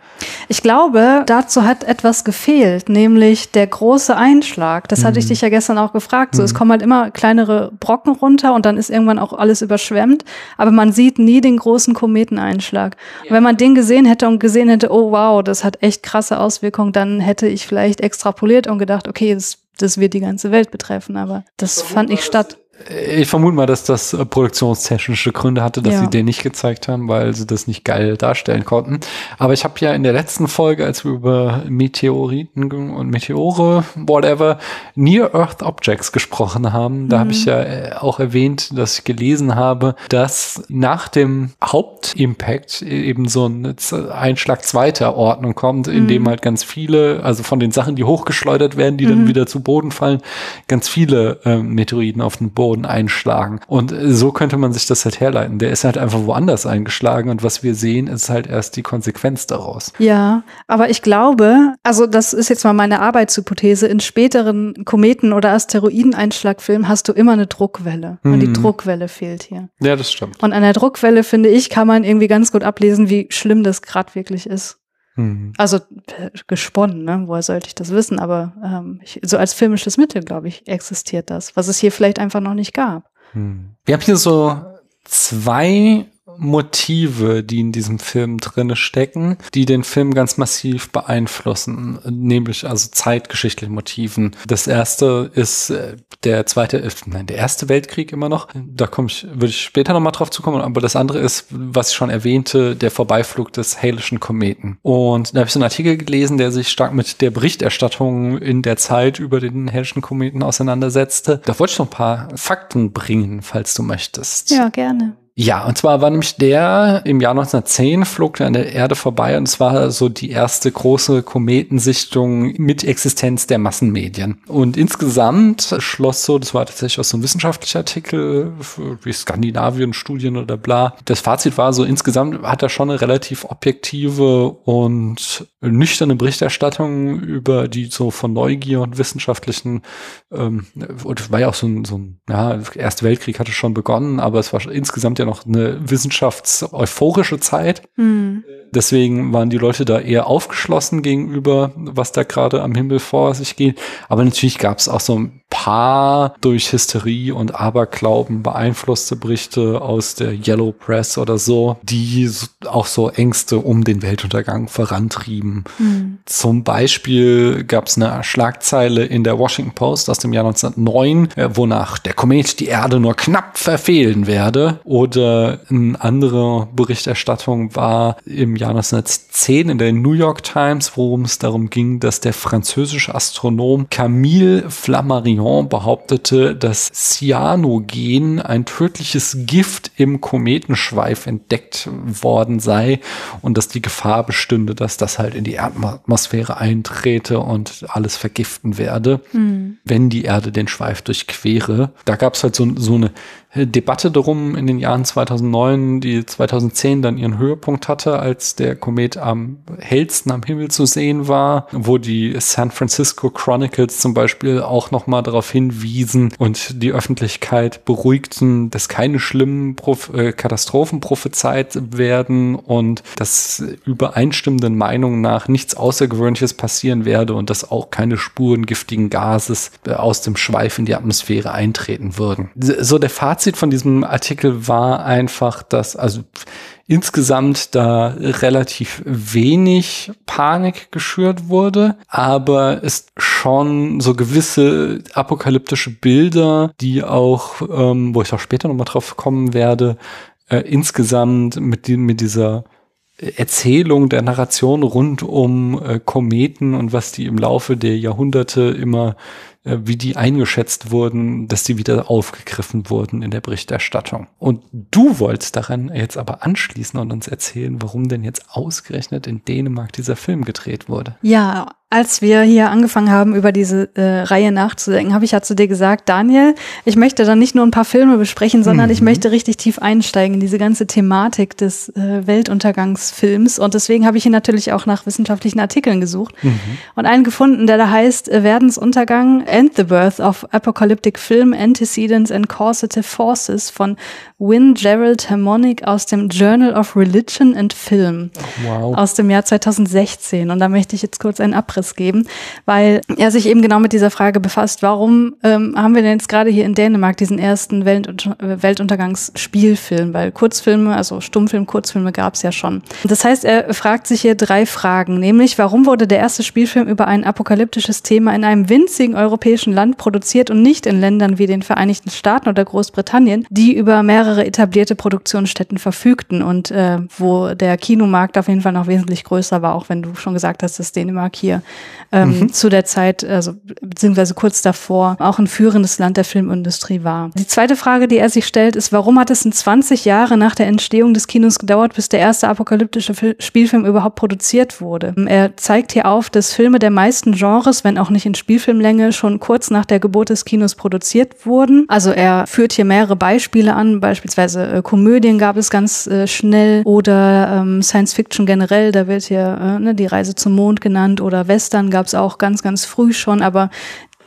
Ich glaube, dazu hat etwas gefehlt, nämlich der große Einschlag. Das mhm. hatte ich mhm. dich ja gestern auch gefragt. So, mhm. es kommen halt immer kleinere Brocken runter und dann ist irgendwann auch alles überschwemmt. Aber man sieht nie den großen Kometeneinschlag. Ja. Und wenn man den gesehen hätte und gesehen hätte, oh wow, das hat echt krasse Auswirkungen, dann hätte ich vielleicht extrapoliert und gedacht, okay, das, das wird die ganze Welt betreffen, aber das fand nicht statt. Ich vermute mal, dass das äh, produktionstechnische Gründe hatte, dass ja. sie den nicht gezeigt haben, weil sie das nicht geil darstellen konnten. Aber ich habe ja in der letzten Folge, als wir über Meteoriten und Meteore, whatever, Near Earth Objects gesprochen haben, da mhm. habe ich ja äh, auch erwähnt, dass ich gelesen habe, dass nach dem Hauptimpact eben so ein Einschlag zweiter Ordnung kommt, in mhm. dem halt ganz viele, also von den Sachen, die hochgeschleudert werden, die mhm. dann wieder zu Boden fallen, ganz viele äh, Meteoriten auf den Boden Boden einschlagen. Und so könnte man sich das halt herleiten. Der ist halt einfach woanders eingeschlagen und was wir sehen, ist halt erst die Konsequenz daraus. Ja, aber ich glaube, also das ist jetzt mal meine Arbeitshypothese, in späteren Kometen- oder Asteroideneinschlagfilmen hast du immer eine Druckwelle. Mhm. Und die mhm. Druckwelle fehlt hier. Ja, das stimmt. Und an der Druckwelle, finde ich, kann man irgendwie ganz gut ablesen, wie schlimm das gerade wirklich ist. Mhm. Also äh, gesponnen, ne? woher sollte ich das wissen? Aber ähm, ich, so als filmisches Mittel, glaube ich, existiert das, was es hier vielleicht einfach noch nicht gab. Mhm. Wir haben hier so zwei Motive, die in diesem Film drinne stecken, die den Film ganz massiv beeinflussen, nämlich also zeitgeschichtliche Motiven. Das erste ist äh, der zweite, äh, nein, der erste Weltkrieg immer noch. Da komme ich, würde ich später nochmal drauf zukommen, aber das andere ist, was ich schon erwähnte, der Vorbeiflug des Halischen Kometen. Und da habe ich so einen Artikel gelesen, der sich stark mit der Berichterstattung in der Zeit über den Halischen Kometen auseinandersetzte. Da wollte ich noch ein paar Fakten bringen, falls du möchtest. Ja, gerne. Ja, und zwar war nämlich der im Jahr 1910 flog der an der Erde vorbei und es war so die erste große Kometensichtung mit Existenz der Massenmedien. Und insgesamt schloss so, das war tatsächlich auch so ein wissenschaftlicher Artikel wie Skandinavien Studien oder bla. Das Fazit war so insgesamt hat er schon eine relativ objektive und nüchterne Berichterstattung über die so von Neugier und wissenschaftlichen ähm, und war ja auch so ein, so ein ja, Erste Weltkrieg hatte schon begonnen, aber es war insgesamt ja noch eine wissenschafts-euphorische Zeit. Mhm. Deswegen waren die Leute da eher aufgeschlossen gegenüber, was da gerade am Himmel vor sich geht. Aber natürlich gab es auch so ein paar durch Hysterie und Aberglauben beeinflusste Berichte aus der Yellow Press oder so, die auch so Ängste um den Weltuntergang vorantrieben. Mhm. Zum Beispiel gab es eine Schlagzeile in der Washington Post aus dem Jahr 1909, äh, wonach der Komet die Erde nur knapp verfehlen werde. Oder eine andere Berichterstattung war im Jahr 1910 in der New York Times, worum es darum ging, dass der französische Astronom Camille Flammarion behauptete, dass Cyanogen, ein tödliches Gift im Kometenschweif entdeckt worden sei und dass die Gefahr bestünde, dass das halt in die Erdatmosphäre eintrete und alles vergiften werde, mhm. wenn die Erde den Schweif durchquere. Da gab es halt so, so eine Debatte darum in den Jahren 2009, die 2010 dann ihren Höhepunkt hatte, als der Komet am hellsten am Himmel zu sehen war, wo die San Francisco Chronicles zum Beispiel auch nochmal darauf hinwiesen und die Öffentlichkeit beruhigten, dass keine schlimmen Prof äh, Katastrophen prophezeit werden und dass übereinstimmenden Meinungen nach nichts Außergewöhnliches passieren werde und dass auch keine Spuren giftigen Gases äh, aus dem Schweif in die Atmosphäre eintreten würden. So der Fazit Fazit von diesem Artikel war einfach, dass also insgesamt da relativ wenig Panik geschürt wurde, aber es schon so gewisse apokalyptische Bilder, die auch, ähm, wo ich auch später nochmal drauf kommen werde, äh, insgesamt mit, die, mit dieser Erzählung der Narration rund um äh, Kometen und was die im Laufe der Jahrhunderte immer wie die eingeschätzt wurden, dass die wieder aufgegriffen wurden in der Berichterstattung. Und du wolltest daran jetzt aber anschließen und uns erzählen, warum denn jetzt ausgerechnet in Dänemark dieser Film gedreht wurde. Ja, als wir hier angefangen haben, über diese äh, Reihe nachzudenken, habe ich ja zu dir gesagt, Daniel, ich möchte dann nicht nur ein paar Filme besprechen, sondern mhm. ich möchte richtig tief einsteigen in diese ganze Thematik des äh, Weltuntergangsfilms. Und deswegen habe ich hier natürlich auch nach wissenschaftlichen Artikeln gesucht mhm. und einen gefunden, der da heißt äh, Werdensuntergang and the Birth of Apocalyptic Film Antecedents and Causative Forces von Win Gerald Harmonic aus dem Journal of Religion and Film wow. aus dem Jahr 2016. Und da möchte ich jetzt kurz einen Abriss geben, weil er sich eben genau mit dieser Frage befasst, warum ähm, haben wir denn jetzt gerade hier in Dänemark diesen ersten Welt Weltuntergangsspielfilm, weil Kurzfilme, also Stummfilm, Kurzfilme gab es ja schon. Das heißt, er fragt sich hier drei Fragen, nämlich warum wurde der erste Spielfilm über ein apokalyptisches Thema in einem winzigen europäischen Land produziert und nicht in Ländern wie den Vereinigten Staaten oder Großbritannien, die über mehrere etablierte Produktionsstätten verfügten und äh, wo der Kinomarkt auf jeden Fall noch wesentlich größer war, auch wenn du schon gesagt hast, dass Dänemark hier ähm, mhm. zu der Zeit, also beziehungsweise kurz davor, auch ein führendes Land der Filmindustrie war. Die zweite Frage, die er sich stellt, ist, warum hat es in 20 Jahre nach der Entstehung des Kinos gedauert, bis der erste apokalyptische Fil Spielfilm überhaupt produziert wurde? Er zeigt hier auf, dass Filme der meisten Genres, wenn auch nicht in Spielfilmlänge, schon kurz nach der Geburt des Kinos produziert wurden. Also er führt hier mehrere Beispiele an, beispielsweise äh, Komödien gab es ganz äh, schnell oder ähm, Science Fiction generell, da wird hier äh, ne, die Reise zum Mond genannt oder West Western gab es auch ganz, ganz früh schon, aber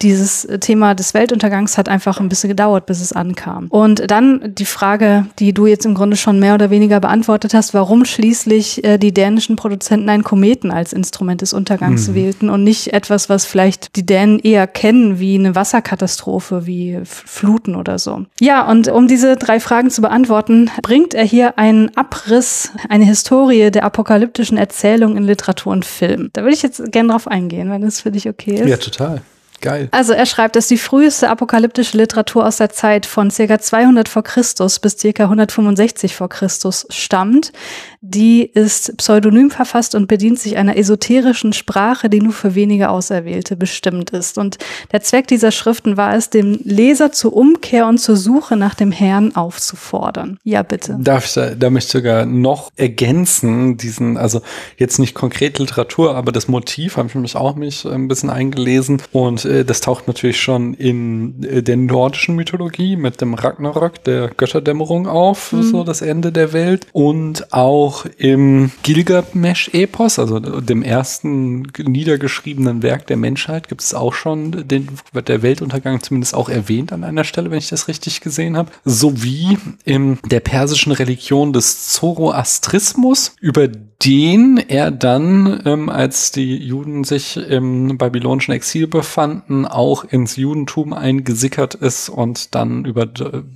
dieses Thema des Weltuntergangs hat einfach ein bisschen gedauert, bis es ankam. Und dann die Frage, die du jetzt im Grunde schon mehr oder weniger beantwortet hast, warum schließlich äh, die dänischen Produzenten einen Kometen als Instrument des Untergangs mhm. wählten und nicht etwas, was vielleicht die Dänen eher kennen, wie eine Wasserkatastrophe, wie Fluten oder so. Ja, und um diese drei Fragen zu beantworten, bringt er hier einen Abriss, eine Historie der apokalyptischen Erzählung in Literatur und Film. Da würde ich jetzt gerne drauf eingehen, wenn das für dich okay ist. Ja, total. Geil. Also er schreibt, dass die früheste apokalyptische Literatur aus der Zeit von ca. 200 vor Christus bis ca. 165 vor Christus stammt. Die ist pseudonym verfasst und bedient sich einer esoterischen Sprache, die nur für wenige Auserwählte bestimmt ist. Und der Zweck dieser Schriften war es, dem Leser zur Umkehr und zur Suche nach dem Herrn aufzufordern. Ja, bitte. Darf ich da, da möchte ich sogar noch ergänzen, diesen, also jetzt nicht konkret Literatur, aber das Motiv habe ich mich auch mich ein bisschen eingelesen und äh, das taucht natürlich schon in äh, der nordischen Mythologie mit dem Ragnarok, der Götterdämmerung auf, mhm. so das Ende der Welt. Und auch im Gilgamesch-Epos, also dem ersten niedergeschriebenen Werk der Menschheit, gibt es auch schon den, wird der Weltuntergang zumindest auch erwähnt an einer Stelle, wenn ich das richtig gesehen habe. Sowie in der persischen Religion des Zoroastrismus, über den er dann, ähm, als die Juden sich im babylonischen Exil befanden, auch ins Judentum eingesickert ist und dann über,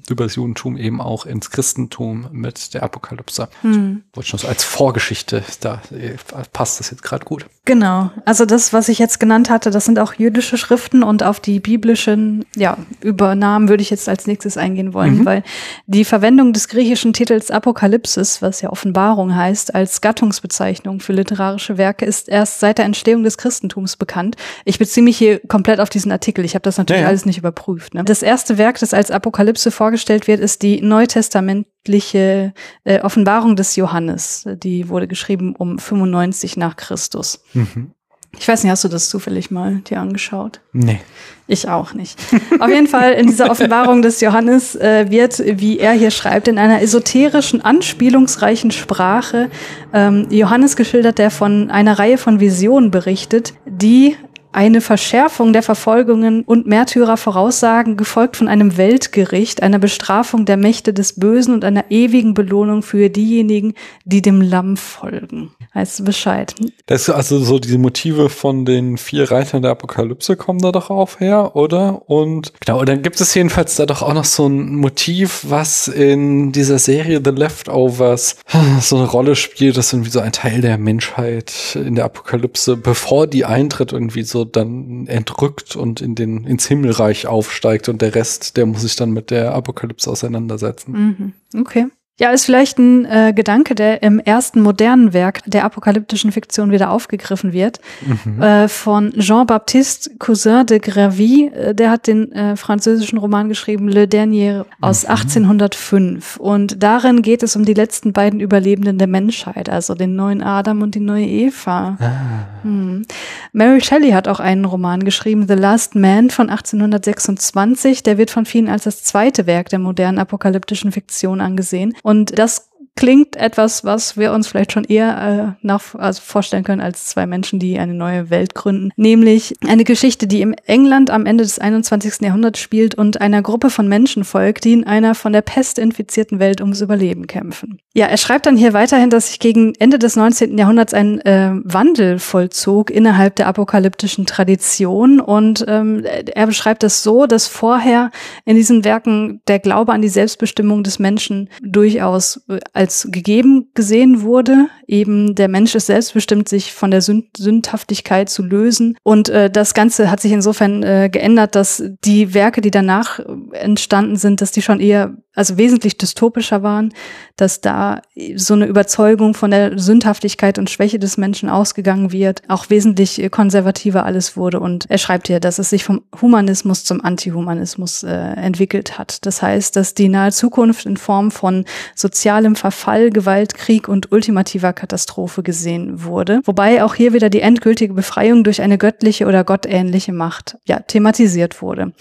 über das Judentum eben auch ins Christentum mit der Apokalypse. Hm. Wollte noch so als Vorgeschichte, da äh, passt das jetzt gerade gut. Genau. Also das, was ich jetzt genannt hatte, das sind auch jüdische Schriften und auf die biblischen ja, Übernahmen würde ich jetzt als nächstes eingehen wollen, mhm. weil die Verwendung des griechischen Titels Apokalypsis, was ja Offenbarung heißt, als Gattungsbezeichnung für literarische Werke ist erst seit der Entstehung des Christentums bekannt. Ich beziehe mich hier komplett auf diesen Artikel. Ich habe das natürlich ja. alles nicht überprüft. Ne? Das erste Werk, das als Apokalypse vorgestellt wird, ist die neutestamentliche äh, Offenbarung des Johannes. Die wurde geschrieben um 95 nach Christus. Mhm. Ich weiß nicht, hast du das zufällig mal dir angeschaut? Nee. Ich auch nicht. Auf jeden Fall in dieser Offenbarung des Johannes äh, wird, wie er hier schreibt, in einer esoterischen, anspielungsreichen Sprache ähm, Johannes geschildert, der von einer Reihe von Visionen berichtet, die eine Verschärfung der Verfolgungen und Märtyrer voraussagen, gefolgt von einem Weltgericht, einer Bestrafung der Mächte des Bösen und einer ewigen Belohnung für diejenigen, die dem Lamm folgen. Weißt du Bescheid? Das ist also so diese Motive von den vier Reitern der Apokalypse kommen da doch auf her, oder? Und genau, dann gibt es jedenfalls da doch auch noch so ein Motiv, was in dieser Serie The Leftovers so eine Rolle spielt, das irgendwie so ein Teil der Menschheit in der Apokalypse, bevor die eintritt, irgendwie so dann entrückt und in den, ins Himmelreich aufsteigt und der Rest, der muss sich dann mit der Apokalypse auseinandersetzen. Mhm. Okay. Ja, ist vielleicht ein äh, Gedanke, der im ersten modernen Werk der apokalyptischen Fiktion wieder aufgegriffen wird, mhm. äh, von Jean-Baptiste Cousin de Gravy. Äh, der hat den äh, französischen Roman geschrieben, Le Dernier aus mhm. 1805. Und darin geht es um die letzten beiden Überlebenden der Menschheit, also den neuen Adam und die neue Eva. Ah. Hm. Mary Shelley hat auch einen Roman geschrieben, The Last Man von 1826. Der wird von vielen als das zweite Werk der modernen apokalyptischen Fiktion angesehen. Und das klingt etwas, was wir uns vielleicht schon eher äh, nach, also vorstellen können als zwei Menschen, die eine neue Welt gründen. Nämlich eine Geschichte, die im England am Ende des 21. Jahrhunderts spielt und einer Gruppe von Menschen folgt, die in einer von der Pest infizierten Welt ums Überleben kämpfen. Ja, er schreibt dann hier weiterhin, dass sich gegen Ende des 19. Jahrhunderts ein äh, Wandel vollzog innerhalb der apokalyptischen Tradition und ähm, er beschreibt es so, dass vorher in diesen Werken der Glaube an die Selbstbestimmung des Menschen durchaus als als gegeben gesehen wurde. Eben der Mensch ist selbstbestimmt, sich von der Sünd Sündhaftigkeit zu lösen. Und äh, das Ganze hat sich insofern äh, geändert, dass die Werke, die danach entstanden sind, dass die schon eher also wesentlich dystopischer waren, dass da so eine Überzeugung von der Sündhaftigkeit und Schwäche des Menschen ausgegangen wird, auch wesentlich konservativer alles wurde. Und er schreibt hier, dass es sich vom Humanismus zum Antihumanismus äh, entwickelt hat. Das heißt, dass die nahe Zukunft in Form von sozialem Verfall, Gewalt, Krieg und ultimativer Katastrophe gesehen wurde. Wobei auch hier wieder die endgültige Befreiung durch eine göttliche oder gottähnliche Macht ja, thematisiert wurde.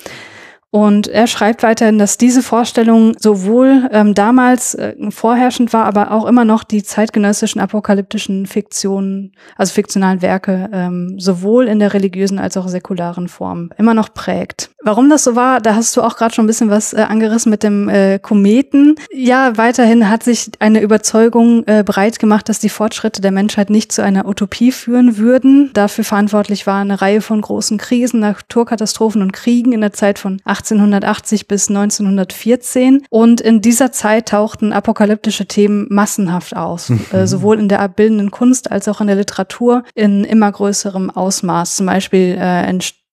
Und er schreibt weiterhin, dass diese Vorstellung sowohl ähm, damals äh, vorherrschend war, aber auch immer noch die zeitgenössischen apokalyptischen Fiktionen, also fiktionalen Werke, ähm, sowohl in der religiösen als auch säkularen Form immer noch prägt. Warum das so war, da hast du auch gerade schon ein bisschen was äh, angerissen mit dem äh, Kometen. Ja, weiterhin hat sich eine Überzeugung äh, breit gemacht, dass die Fortschritte der Menschheit nicht zu einer Utopie führen würden. Dafür verantwortlich war eine Reihe von großen Krisen, Naturkatastrophen und Kriegen in der Zeit von 1880 bis 1914. Und in dieser Zeit tauchten apokalyptische Themen massenhaft aus, mhm. äh, sowohl in der bildenden Kunst als auch in der Literatur in immer größerem Ausmaß. Zum Beispiel äh,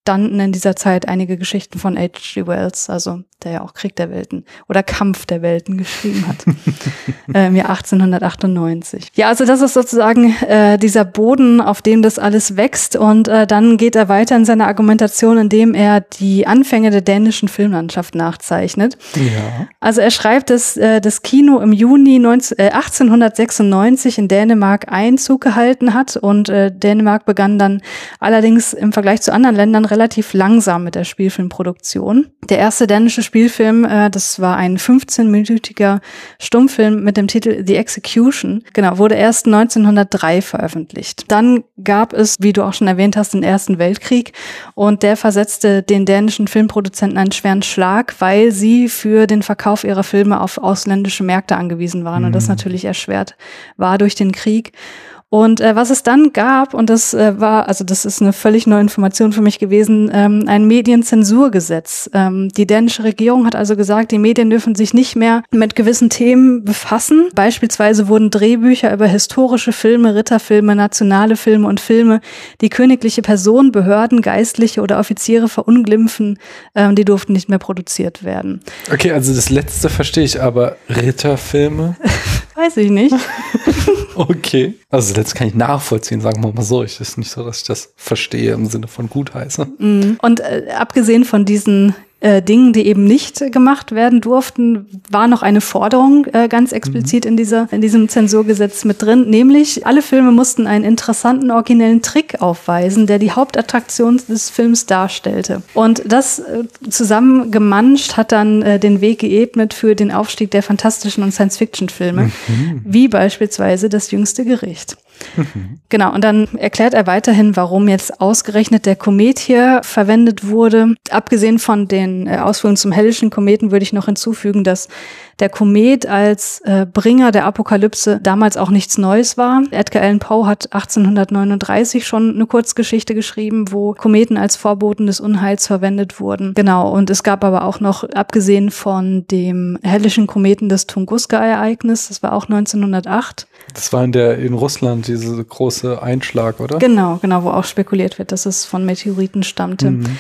entstanden in dieser Zeit einige Geschichten von H.G. Wells, also der ja auch Krieg der Welten oder Kampf der Welten geschrieben hat, ähm, ja 1898. Ja, also das ist sozusagen äh, dieser Boden, auf dem das alles wächst und äh, dann geht er weiter in seiner Argumentation, indem er die Anfänge der dänischen Filmlandschaft nachzeichnet. Ja. Also er schreibt, dass äh, das Kino im Juni 19, äh, 1896 in Dänemark Einzug gehalten hat und äh, Dänemark begann dann allerdings im Vergleich zu anderen Ländern relativ langsam mit der Spielfilmproduktion. Der erste dänische Spielfilm, äh, das war ein 15-minütiger Stummfilm mit dem Titel The Execution, genau, wurde erst 1903 veröffentlicht. Dann gab es, wie du auch schon erwähnt hast, den Ersten Weltkrieg und der versetzte den dänischen Filmproduzenten einen schweren Schlag, weil sie für den Verkauf ihrer Filme auf ausländische Märkte angewiesen waren mhm. und das mhm. natürlich erschwert war durch den Krieg. Und äh, was es dann gab, und das äh, war, also das ist eine völlig neue Information für mich gewesen, ähm, ein Medienzensurgesetz. Ähm, die dänische Regierung hat also gesagt, die Medien dürfen sich nicht mehr mit gewissen Themen befassen. Beispielsweise wurden Drehbücher über historische Filme, Ritterfilme, nationale Filme und Filme, die königliche Personen, Behörden, Geistliche oder Offiziere verunglimpfen, ähm, die durften nicht mehr produziert werden. Okay, also das letzte verstehe ich, aber Ritterfilme? Weiß ich nicht. okay. Also das kann ich nachvollziehen, sagen wir mal so. Es ist nicht so, dass ich das verstehe im Sinne von gutheiße. Mhm. Und äh, abgesehen von diesen äh, Dingen, die eben nicht gemacht werden durften, war noch eine Forderung äh, ganz explizit mhm. in, dieser, in diesem Zensurgesetz mit drin, nämlich alle Filme mussten einen interessanten, originellen Trick aufweisen, der die Hauptattraktion des Films darstellte. Und das äh, zusammengemanscht hat dann äh, den Weg geebnet für den Aufstieg der fantastischen und Science-Fiction-Filme, mhm. wie beispielsweise Das jüngste Gericht. Genau, und dann erklärt er weiterhin, warum jetzt ausgerechnet der Komet hier verwendet wurde. Abgesehen von den äh, Ausführungen zum hellischen Kometen würde ich noch hinzufügen, dass der Komet als äh, Bringer der Apokalypse damals auch nichts Neues war. Edgar Allan Poe hat 1839 schon eine Kurzgeschichte geschrieben, wo Kometen als Vorboten des Unheils verwendet wurden. Genau, und es gab aber auch noch, abgesehen von dem hellischen Kometen, das Tunguska-Ereignis, das war auch 1908. Das war in der in Russland diese große Einschlag, oder? Genau, genau, wo auch spekuliert wird, dass es von Meteoriten stammte. Mhm.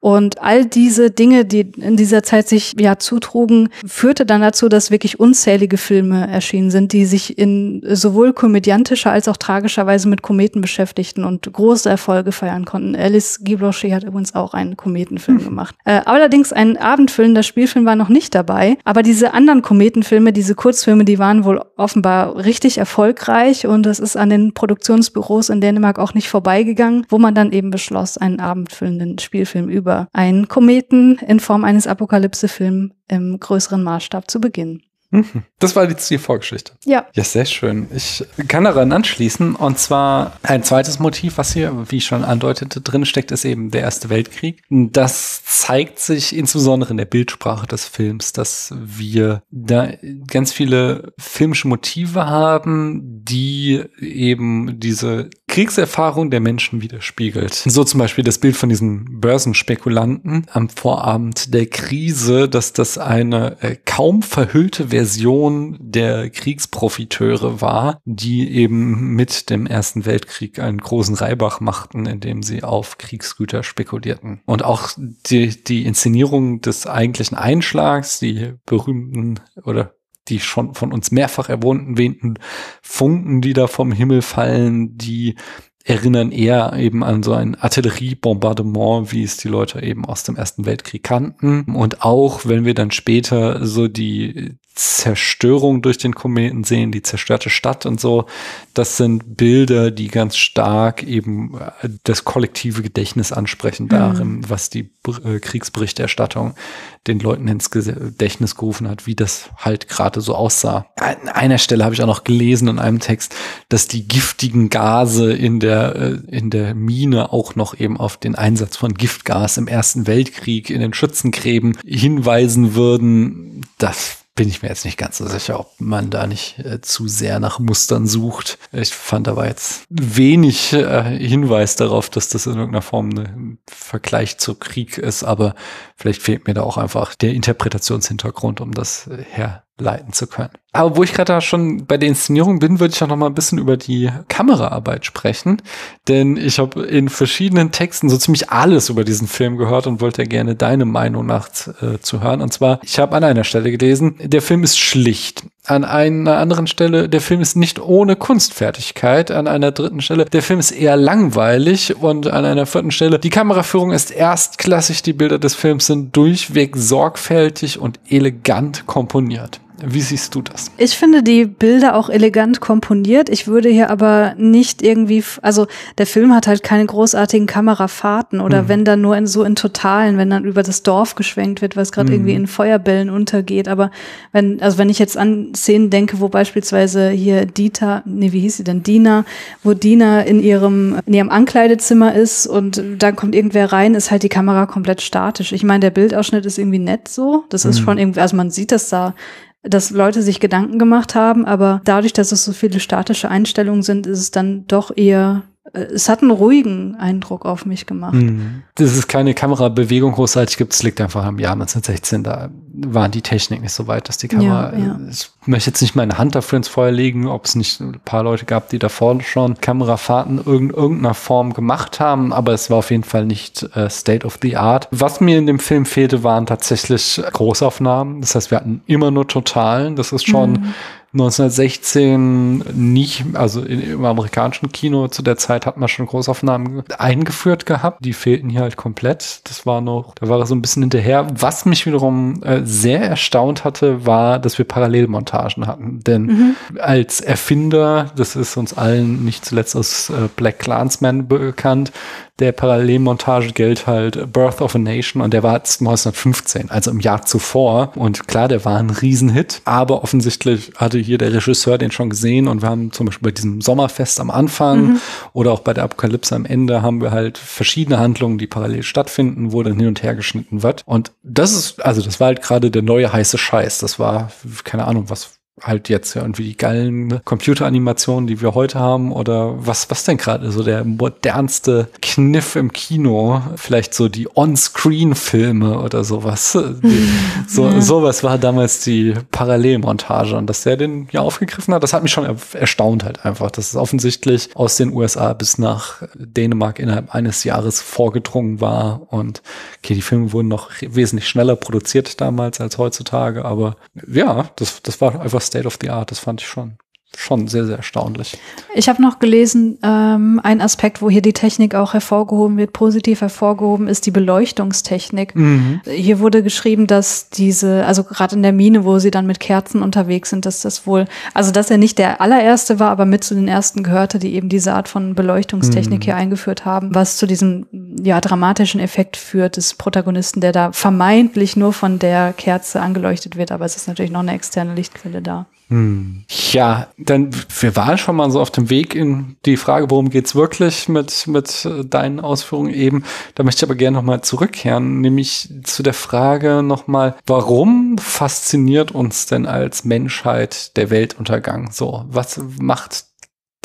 Und all diese Dinge, die in dieser Zeit sich ja zutrugen, führte dann dazu, dass wirklich unzählige Filme erschienen sind, die sich in sowohl komödiantischer als auch tragischer Weise mit Kometen beschäftigten und große Erfolge feiern konnten. Alice Guy Blanchet hat übrigens auch einen Kometenfilm gemacht. Äh, allerdings ein abendfüllender Spielfilm war noch nicht dabei. Aber diese anderen Kometenfilme, diese Kurzfilme, die waren wohl offenbar richtig erfolgreich und es ist an den Produktionsbüros in Dänemark auch nicht vorbeigegangen, wo man dann eben beschloss, einen abendfüllenden Spielfilm über über einen Kometen in Form eines Apokalypse-Films im größeren Maßstab zu beginnen. Mhm. Das war die Vorgeschichte. Ja. Ja, sehr schön. Ich kann daran anschließen. Und zwar ein zweites Motiv, was hier, wie ich schon andeutete, drin steckt, ist eben der Erste Weltkrieg. Das zeigt sich insbesondere in der Bildsprache des Films, dass wir da ganz viele filmische Motive haben, die eben diese Kriegserfahrung der Menschen widerspiegelt. So zum Beispiel das Bild von diesen Börsenspekulanten am Vorabend der Krise, dass das eine äh, kaum verhüllte Version der Kriegsprofiteure war, die eben mit dem Ersten Weltkrieg einen großen Reibach machten, indem sie auf Kriegsgüter spekulierten. Und auch die, die Inszenierung des eigentlichen Einschlags, die berühmten oder die schon von uns mehrfach erwähnten Funken, die da vom Himmel fallen, die erinnern eher eben an so ein Artilleriebombardement, wie es die Leute eben aus dem Ersten Weltkrieg kannten. Und auch wenn wir dann später so die Zerstörung durch den Kometen sehen, die zerstörte Stadt und so, das sind Bilder, die ganz stark eben äh, das kollektive Gedächtnis ansprechen mhm. darin, was die äh, Kriegsberichterstattung den Leuten ins Gedächtnis gerufen hat, wie das halt gerade so aussah. An einer Stelle habe ich auch noch gelesen in einem Text, dass die giftigen Gase in der, äh, in der Mine auch noch eben auf den Einsatz von Giftgas im Ersten Weltkrieg in den Schützengräben hinweisen würden. Das bin ich mir jetzt nicht ganz so sicher, ob man da nicht äh, zu sehr nach Mustern sucht. Ich fand aber jetzt wenig äh, Hinweis darauf, dass das in irgendeiner Form ein Vergleich zu Krieg ist, aber vielleicht fehlt mir da auch einfach der Interpretationshintergrund, um das äh, herleiten zu können. Aber wo ich gerade da schon bei der Inszenierung bin, würde ich auch noch mal ein bisschen über die Kameraarbeit sprechen. Denn ich habe in verschiedenen Texten so ziemlich alles über diesen Film gehört und wollte gerne deine Meinung nach äh, zu hören. Und zwar, ich habe an einer Stelle gelesen, der Film ist schlicht. An einer anderen Stelle, der Film ist nicht ohne Kunstfertigkeit. An einer dritten Stelle, der Film ist eher langweilig. Und an einer vierten Stelle, die Kameraführung ist erstklassig. Die Bilder des Films sind durchweg sorgfältig und elegant komponiert. Wie siehst du das? Ich finde die Bilder auch elegant komponiert. Ich würde hier aber nicht irgendwie, also der Film hat halt keine großartigen Kamerafahrten oder mhm. wenn dann nur in so in Totalen, wenn dann über das Dorf geschwenkt wird, was gerade mhm. irgendwie in Feuerbällen untergeht. Aber wenn, also wenn ich jetzt an Szenen denke, wo beispielsweise hier Dieter, nee, wie hieß sie denn, Dina, wo Dina in ihrem, in ihrem Ankleidezimmer ist und dann kommt irgendwer rein, ist halt die Kamera komplett statisch. Ich meine, der Bildausschnitt ist irgendwie nett so. Das ist mhm. schon irgendwie, also man sieht das da dass Leute sich Gedanken gemacht haben, aber dadurch, dass es so viele statische Einstellungen sind, ist es dann doch eher es hat einen ruhigen Eindruck auf mich gemacht. Mhm. Das ist keine Kamerabewegung großartig gibt. Es liegt einfach am Jahr 1916. Da waren die Technik nicht so weit, dass die Kamera. Ja, ja. Ich möchte jetzt nicht meine Hand dafür ins Feuer legen, ob es nicht ein paar Leute gab, die davor schon Kamerafahrten in irgendeiner Form gemacht haben, aber es war auf jeden Fall nicht äh, State of the Art. Was mir in dem Film fehlte, waren tatsächlich Großaufnahmen. Das heißt, wir hatten immer nur Totalen. Das ist schon mhm 1916 nicht, also im amerikanischen Kino zu der Zeit hat man schon Großaufnahmen eingeführt gehabt. Die fehlten hier halt komplett. Das war noch, da war er so ein bisschen hinterher. Was mich wiederum äh, sehr erstaunt hatte, war, dass wir Parallelmontagen hatten. Denn mhm. als Erfinder, das ist uns allen nicht zuletzt aus äh, Black Clansman bekannt, der Parallelmontage gilt halt Birth of a Nation und der war 1915, also im Jahr zuvor. Und klar, der war ein Riesenhit, aber offensichtlich hatte hier der Regisseur den schon gesehen und wir haben zum Beispiel bei diesem Sommerfest am Anfang mhm. oder auch bei der Apokalypse am Ende haben wir halt verschiedene Handlungen, die parallel stattfinden, wo dann hin und her geschnitten wird. Und das ist, also das war halt gerade der neue heiße Scheiß. Das war, keine Ahnung, was halt jetzt ja irgendwie die geilen Computeranimationen, die wir heute haben oder was, was denn gerade so der modernste Kniff im Kino? Vielleicht so die On-Screen-Filme oder sowas. Die, so, ja. Sowas war damals die Parallelmontage und dass der den ja aufgegriffen hat, das hat mich schon erstaunt halt einfach, dass es offensichtlich aus den USA bis nach Dänemark innerhalb eines Jahres vorgedrungen war und okay, die Filme wurden noch wesentlich schneller produziert damals als heutzutage, aber ja, das, das war einfach State of the Art. Das fand ich schon schon sehr, sehr erstaunlich. Ich habe noch gelesen, ähm, ein Aspekt, wo hier die Technik auch hervorgehoben wird, positiv hervorgehoben, ist die Beleuchtungstechnik. Mhm. Hier wurde geschrieben, dass diese, also gerade in der Mine, wo sie dann mit Kerzen unterwegs sind, dass das wohl, also dass er nicht der allererste war, aber mit zu den ersten gehörte, die eben diese Art von Beleuchtungstechnik mhm. hier eingeführt haben, was zu diesem ja dramatischen Effekt führt des Protagonisten, der da vermeintlich nur von der Kerze angeleuchtet wird, aber es ist natürlich noch eine externe Lichtquelle da. Hm. Ja, dann wir waren schon mal so auf dem Weg in die Frage, worum geht's wirklich mit mit äh, deinen Ausführungen eben. Da möchte ich aber gerne noch mal zurückkehren, nämlich zu der Frage noch mal, warum fasziniert uns denn als Menschheit der Weltuntergang so? Was macht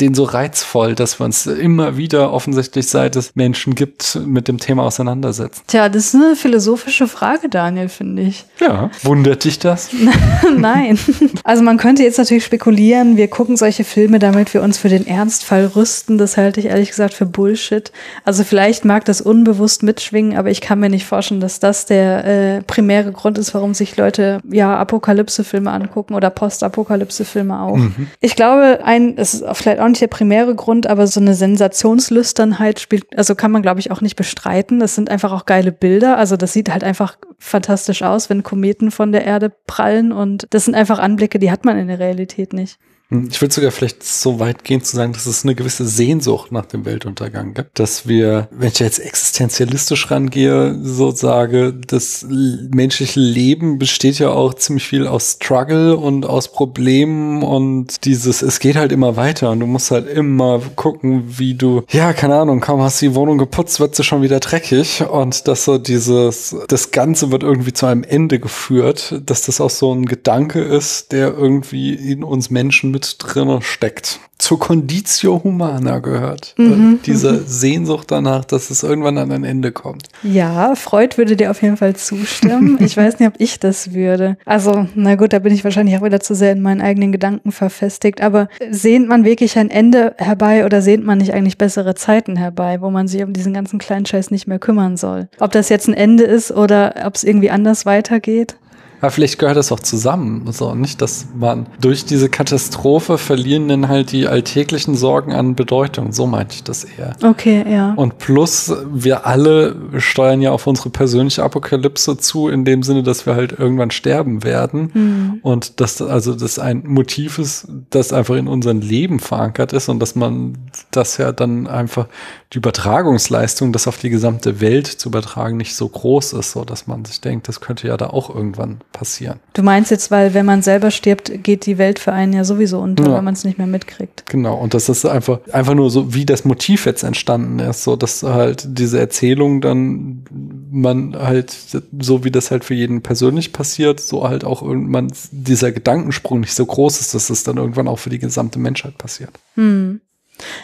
den so reizvoll, dass wir uns immer wieder offensichtlich seit es Menschen gibt, mit dem Thema auseinandersetzen? Tja, das ist eine philosophische Frage, Daniel, finde ich. Ja, wundert dich das? Nein. Also man könnte jetzt natürlich spekulieren, wir gucken solche Filme, damit wir uns für den Ernstfall rüsten. Das halte ich ehrlich gesagt für Bullshit. Also vielleicht mag das unbewusst mitschwingen, aber ich kann mir nicht vorstellen, dass das der äh, primäre Grund ist, warum sich Leute ja Apokalypse-Filme angucken oder Postapokalypse-Filme auch. Mhm. Ich glaube, ein, es ist vielleicht auch nicht der primäre Grund, aber so eine Sensationslüsternheit spielt, also kann man, glaube ich, auch nicht bestreiten. Das sind einfach auch geile Bilder. Also das sieht halt einfach fantastisch aus, wenn Kometen von der Erde prallen und das sind einfach Anblicke, die hat man in der Realität nicht. Hm, ich würde sogar vielleicht so weit gehen zu sagen, dass es eine gewisse Sehnsucht nach dem Weltuntergang gibt. Dass wir, wenn ich jetzt existenzialistisch rangehe, so sage, das menschliche Leben besteht ja auch ziemlich viel aus Struggle und aus Problemen und dieses, es geht halt immer weiter und du musst halt immer gucken, wie du, ja, keine Ahnung, kaum hast du die Wohnung geputzt, wird sie schon wieder dreckig und dass so dieses, das Ganze wird irgendwie zu einem Ende geführt, dass das auch so ein Gedanke ist, der irgendwie in uns Menschen mit mit drin steckt. Zur Conditio Humana gehört. Mhm. Diese Sehnsucht danach, dass es irgendwann an ein Ende kommt. Ja, Freud würde dir auf jeden Fall zustimmen. ich weiß nicht, ob ich das würde. Also, na gut, da bin ich wahrscheinlich auch wieder zu sehr in meinen eigenen Gedanken verfestigt. Aber sehnt man wirklich ein Ende herbei oder sehnt man nicht eigentlich bessere Zeiten herbei, wo man sich um diesen ganzen kleinen Scheiß nicht mehr kümmern soll? Ob das jetzt ein Ende ist oder ob es irgendwie anders weitergeht? Aber vielleicht gehört das auch zusammen. So, nicht, dass man durch diese Katastrophe verlieren dann halt die alltäglichen Sorgen an Bedeutung. So meinte ich das eher. Okay, ja. Und plus, wir alle steuern ja auf unsere persönliche Apokalypse zu, in dem Sinne, dass wir halt irgendwann sterben werden. Hm. Und dass also das ein Motiv ist, das einfach in unserem Leben verankert ist und dass man das ja dann einfach die Übertragungsleistung, das auf die gesamte Welt zu übertragen, nicht so groß ist, so dass man sich denkt, das könnte ja da auch irgendwann passieren. Du meinst jetzt, weil wenn man selber stirbt, geht die Welt für einen ja sowieso unter, Ja. wenn man es nicht mehr mitkriegt. Genau, und das ist einfach, einfach nur so, wie das Motiv jetzt entstanden ist, so dass halt diese Erzählung dann man halt, so wie das halt für jeden persönlich passiert, so halt auch irgendwann dieser Gedankensprung nicht so groß ist, dass es dann irgendwann auch für die gesamte Menschheit passiert. Hm.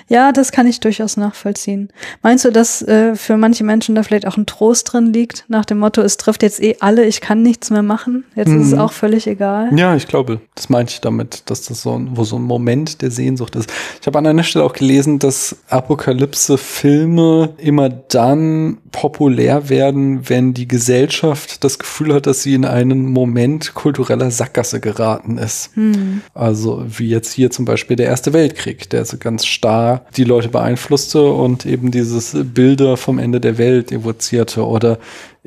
Ja, das kann ich durchaus nachvollziehen. Meinst du, dass äh, für manche Menschen da vielleicht auch ein Trost drin liegt, nach dem Motto, es trifft jetzt eh alle, ich kann nichts mehr machen, jetzt ist es Mhm. auch völlig egal? Ja, ich glaube, das meinte ich damit, dass das so ein, wo so ein Moment der Sehnsucht ist. Ich habe an einer Stelle auch gelesen, dass Apokalypse-Filme immer dann populär werden, wenn die Gesellschaft das Gefühl hat, dass sie in einen Moment kultureller Sackgasse geraten ist. Hm. Also wie jetzt hier zum Beispiel der Erste Weltkrieg, der so ganz starr die Leute beeinflusste und eben dieses Bilder vom Ende der Welt evozierte oder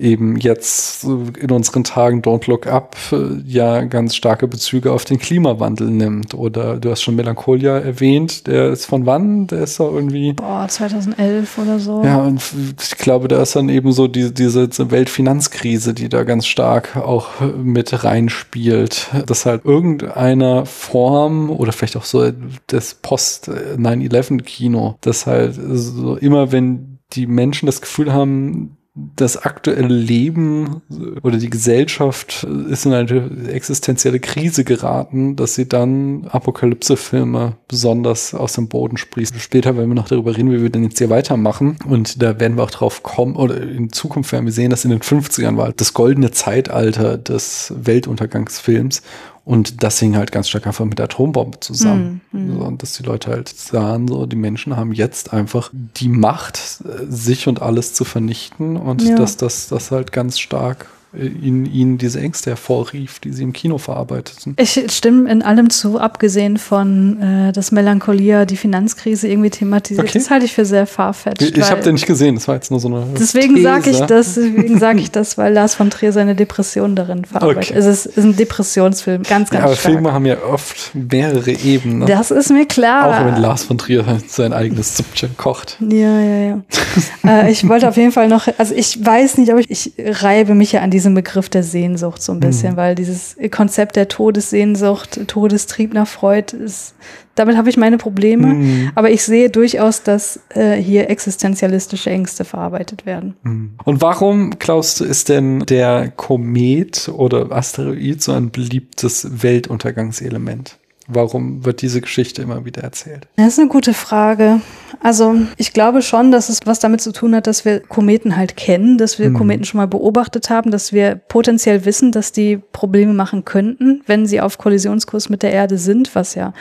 eben jetzt in unseren Tagen Don't Look Up äh, ja ganz starke Bezüge auf den Klimawandel nimmt. Oder du hast schon Melancholia erwähnt, der ist von wann? Der ist doch irgendwie Boah, 2011 oder so. ja, und ich glaube, da ist dann eben so die, diese Weltfinanzkrise, die da ganz stark auch mit reinspielt, dass halt irgendeiner Form oder vielleicht auch so das Post-9-11-Kino, dass halt so immer, wenn die Menschen das Gefühl haben, das aktuelle Leben oder die Gesellschaft ist in eine existenzielle Krise geraten, dass sie dann Apokalypse-Filme besonders aus dem Boden sprießen. Später werden wir noch darüber reden, wie wir denn jetzt hier weitermachen. Und da werden wir auch drauf kommen, oder in Zukunft werden wir sehen, dass in den 50ern war das goldene Zeitalter des Weltuntergangsfilms. Und das hing halt ganz stark einfach mit der Atombombe zusammen. Hm, hm. So, und dass die Leute halt sahen, so, die Menschen haben jetzt einfach die Macht, äh, sich und alles zu vernichten und Ja. dass das, das halt ganz stark in ihnen diese Ängste hervorrief, die sie im Kino verarbeiteten. Ich stimme in allem zu, abgesehen von äh, dass Melancholia die Finanzkrise irgendwie thematisiert. Okay. Das halte ich für sehr farfetched. Ich, habe den nicht gesehen, das war jetzt nur so eine. Deswegen sage ich das, deswegen sage ich das, weil Lars von Trier seine Depression darin verarbeitet. Okay. Es ist, ist ein Depressionsfilm, ganz, ganz Ja, aber stark. Filme haben ja oft mehrere Ebenen. Ne? Das ist mir klar. Auch wenn Lars von Trier sein eigenes Süppchen kocht. Ja, ja, ja. äh, ich wollte auf jeden Fall noch, also ich weiß nicht, aber ich, ich reibe mich ja an diesem Begriff der Sehnsucht so ein bisschen, Mhm. weil dieses Konzept der Todessehnsucht, Todestrieb nach Freud ist, damit habe ich meine Probleme. Mhm. Aber ich sehe durchaus, dass äh, hier existenzialistische Ängste verarbeitet werden. Mhm. Und warum, glaubst du, ist denn der Komet oder Asteroid so ein beliebtes Weltuntergangselement? Warum wird diese Geschichte immer wieder erzählt? Das ist eine gute Frage. Also ich glaube schon, dass es was damit zu tun hat, dass wir Kometen halt kennen, dass wir Mhm. Kometen schon mal beobachtet haben, dass wir potenziell wissen, dass die Probleme machen könnten, wenn sie auf Kollisionskurs mit der Erde sind, was ja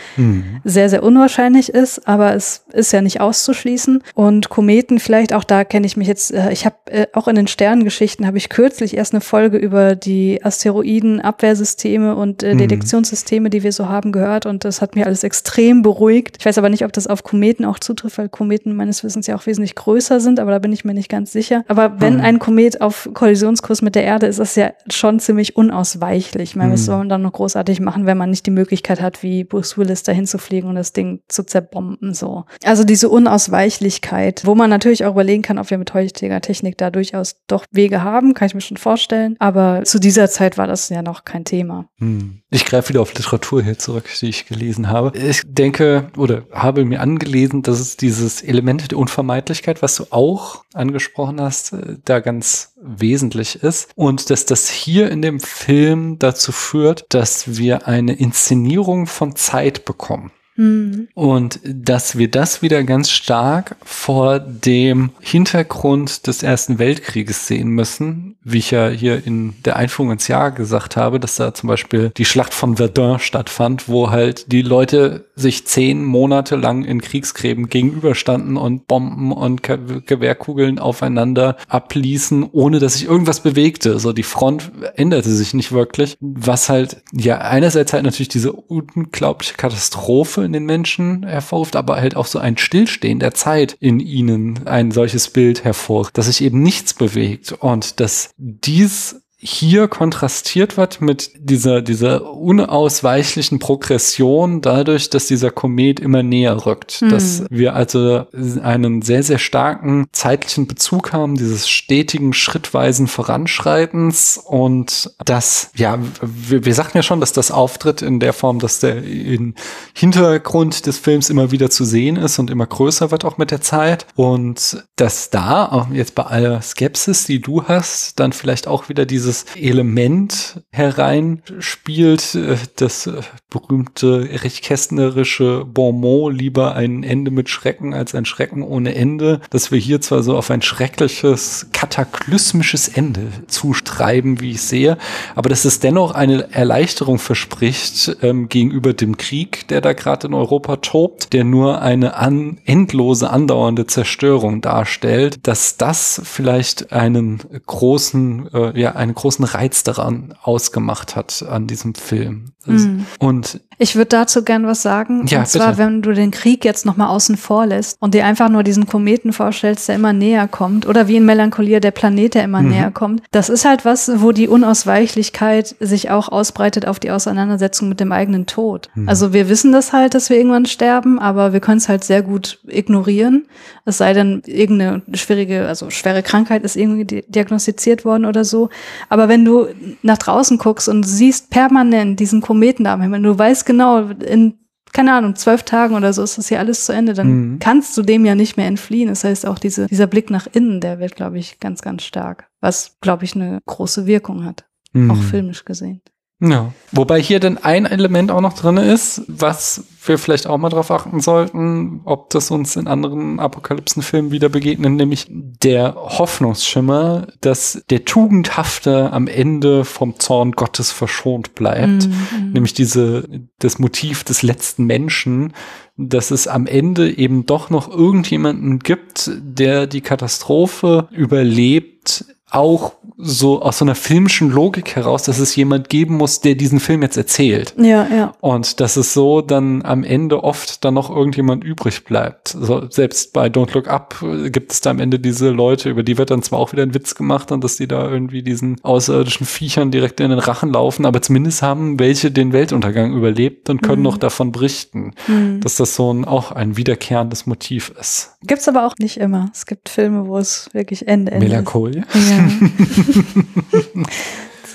sehr, sehr unwahrscheinlich ist, aber es ist ja nicht auszuschließen. Und Kometen vielleicht, auch da kenne ich mich jetzt, äh, ich habe äh, auch in den Sternengeschichten, habe ich kürzlich erst eine Folge über die Asteroiden-Abwehrsysteme und äh, Mhm. Detektionssysteme, die wir so haben, gehört und das hat mir alles extrem beruhigt. Ich weiß aber nicht, ob das auf Kometen auch zutrifft, weil Kometen meines Wissens ja auch wesentlich größer sind, aber da bin ich mir nicht ganz sicher. Aber wenn Mhm. ein Komet auf Kollisionskurs mit der Erde ist, ist das ja schon ziemlich unausweichlich. Ich meine, was Mhm. soll man dann noch großartig machen, wenn man nicht die Möglichkeit hat, wie Bruce Willis dahin zu fliegen und das Ding zu zerbomben, so. Also diese Unausweichlichkeit, wo man natürlich auch überlegen kann, ob wir mit heutiger Technik da durchaus doch Wege haben, kann ich mir schon vorstellen. Aber zu dieser Zeit war das ja noch kein Thema. Hm. Ich greife wieder auf Literatur hier zurück, die ich gelesen habe. Ich denke oder habe mir angelesen, dass es dieses Element der Unvermeidlichkeit, was du auch angesprochen hast, äh, da ganz wesentlich ist. Und dass das hier in dem Film dazu führt, dass wir eine Inszenierung von Zeit bekommen. Hm. Und dass wir das wieder ganz stark vor dem Hintergrund des Ersten Weltkrieges sehen müssen, wie ich ja hier in der Einführung ins Jahr gesagt habe, dass da zum Beispiel die Schlacht von Verdun stattfand, wo halt die Leute sich zehn Monate lang in Kriegsgräben gegenüberstanden und Bomben und Gewehrkugeln aufeinander abließen, ohne dass sich irgendwas bewegte. So die Front änderte sich nicht wirklich, was halt ja einerseits halt natürlich diese unglaubliche Katastrophe in den Menschen hervorruft, aber halt auch so ein Stillstehen der Zeit in ihnen ein solches Bild hervor, dass sich eben nichts bewegt. Und dass dies hier kontrastiert wird mit dieser, dieser unausweichlichen Progression dadurch, dass dieser Komet immer näher rückt. Mhm. Dass wir also einen sehr, sehr starken zeitlichen Bezug haben, dieses stetigen, schrittweisen Voranschreitens und das, ja, wir, wir sagten ja schon, dass das auftritt in der Form, dass der im Hintergrund des Films immer wieder zu sehen ist und immer größer wird auch mit der Zeit und dass da, auch jetzt bei aller Skepsis, die du hast, dann vielleicht auch wieder diese dieses Element hereinspielt, äh, das äh, berühmte recht kästnerische Bonmot, lieber ein Ende mit Schrecken als ein Schrecken ohne Ende, dass wir hier zwar so auf ein schreckliches, kataklysmisches Ende zustreiben, wie ich sehe, aber dass es dennoch eine Erleichterung verspricht ähm, gegenüber dem Krieg, der da gerade in Europa tobt, der nur eine an, endlose, andauernde Zerstörung darstellt, dass das vielleicht einen großen, äh, ja, eine großen Reiz daran ausgemacht hat an diesem Film. Mhm. Und ich würde dazu gern was sagen. Ja, und zwar, bitte. wenn du den Krieg jetzt nochmal außen vor lässt und dir einfach nur diesen Kometen vorstellst, der immer näher kommt, oder wie in Melancholia der Planet, der immer mhm. näher kommt. Das ist halt was, wo die Unausweichlichkeit sich auch ausbreitet auf die Auseinandersetzung mit dem eigenen Tod. Mhm. Also wir wissen das halt, dass wir irgendwann sterben, aber wir können es halt sehr gut ignorieren. Es sei denn, irgendeine schwierige, also schwere Krankheit ist irgendwie diagnostiziert worden oder so. Aber wenn du nach draußen guckst und siehst permanent diesen Kometen da am Himmel, du weißt genau, in keine Ahnung, zwölf Tagen oder so ist das hier alles zu Ende, dann mhm. kannst du dem ja nicht mehr entfliehen. Das heißt, auch diese, dieser Blick nach innen, der wird, glaube ich, ganz, ganz stark. Was, glaube ich, eine große Wirkung hat. Mhm. Auch filmisch gesehen. Ja. Wobei hier denn ein Element auch noch drin ist, was wir vielleicht auch mal drauf achten sollten, ob das uns in anderen Apokalypsenfilmen wieder begegnet, nämlich der Hoffnungsschimmer, dass der Tugendhafte am Ende vom Zorn Gottes verschont bleibt. Mhm. Nämlich diese, das Motiv des letzten Menschen, dass es am Ende eben doch noch irgendjemanden gibt, der die Katastrophe überlebt, auch so aus so einer filmischen Logik heraus, dass es jemand geben muss, der diesen Film jetzt erzählt. Ja, ja. Und dass es so dann am Ende oft dann noch irgendjemand übrig bleibt. So, selbst bei Don't Look Up gibt es da am Ende diese Leute, über die wird dann zwar auch wieder ein Witz gemacht und dass die da irgendwie diesen außerirdischen Viechern direkt in den Rachen laufen, aber zumindest haben welche den Weltuntergang überlebt und können mhm. noch davon berichten, mhm. dass das so ein, auch ein wiederkehrendes Motiv ist. Gibt's aber auch nicht immer. Es gibt Filme, wo es wirklich Ende, Ende Melancholie? Ja.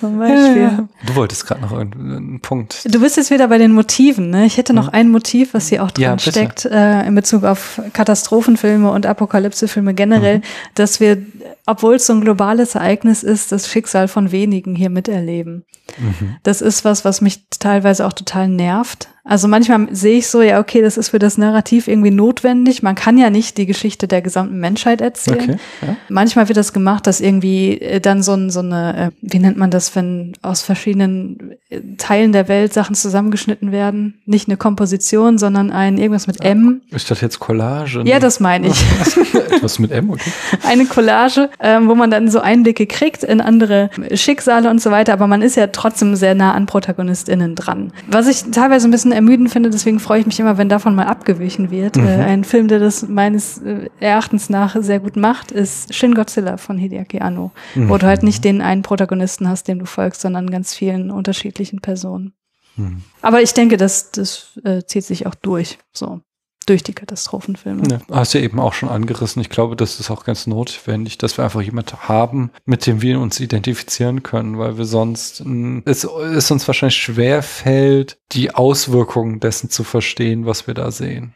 Zum Beispiel. Du wolltest gerade noch einen Punkt. Du bist jetzt wieder bei den Motiven. Ne? Ich hätte noch hm. ein Motiv, was hier auch drin ja, steckt, äh, in Bezug auf Katastrophenfilme und Apokalypsefilme generell, mhm. dass wir, obwohl es so ein globales Ereignis ist, das Schicksal von wenigen hier miterleben. Mhm. Das ist was, was mich teilweise auch total nervt. Also manchmal sehe ich so, ja, okay, das ist für das Narrativ irgendwie notwendig. Man kann ja nicht die Geschichte der gesamten Menschheit erzählen. Okay, ja. Manchmal wird das gemacht, dass irgendwie äh, dann so, ein, so eine, äh, wie nennt man das, wenn aus verschiedenen äh, Teilen der Welt Sachen zusammengeschnitten werden? Nicht eine Komposition, sondern ein irgendwas mit M. Ist das jetzt Collage? Ja, das meine ich. Was mit M, okay. Eine Collage, ähm, wo man dann so Einblicke kriegt in andere Schicksale und so weiter, aber man ist ja trotzdem sehr nah an ProtagonistInnen dran. Was ich teilweise ein bisschen ermüdend finde, deswegen freue ich mich immer, wenn davon mal abgewichen wird. Mhm. Äh, ein Film, der das meines äh, Erachtens nach sehr gut macht, ist Shin Godzilla von Hideaki Anno, mhm. wo du halt nicht den einen Protagonisten hast, dem du folgst, sondern ganz vielen unterschiedlichen Personen. Mhm. Aber ich denke, das, das äh, zieht sich auch durch. So durch die Katastrophenfilme. Ja, hast du ja eben auch schon angerissen. Ich glaube, das ist auch ganz notwendig, dass wir einfach jemanden haben, mit dem wir uns identifizieren können, weil wir sonst es, es uns wahrscheinlich schwer fällt, die Auswirkungen dessen zu verstehen, was wir da sehen.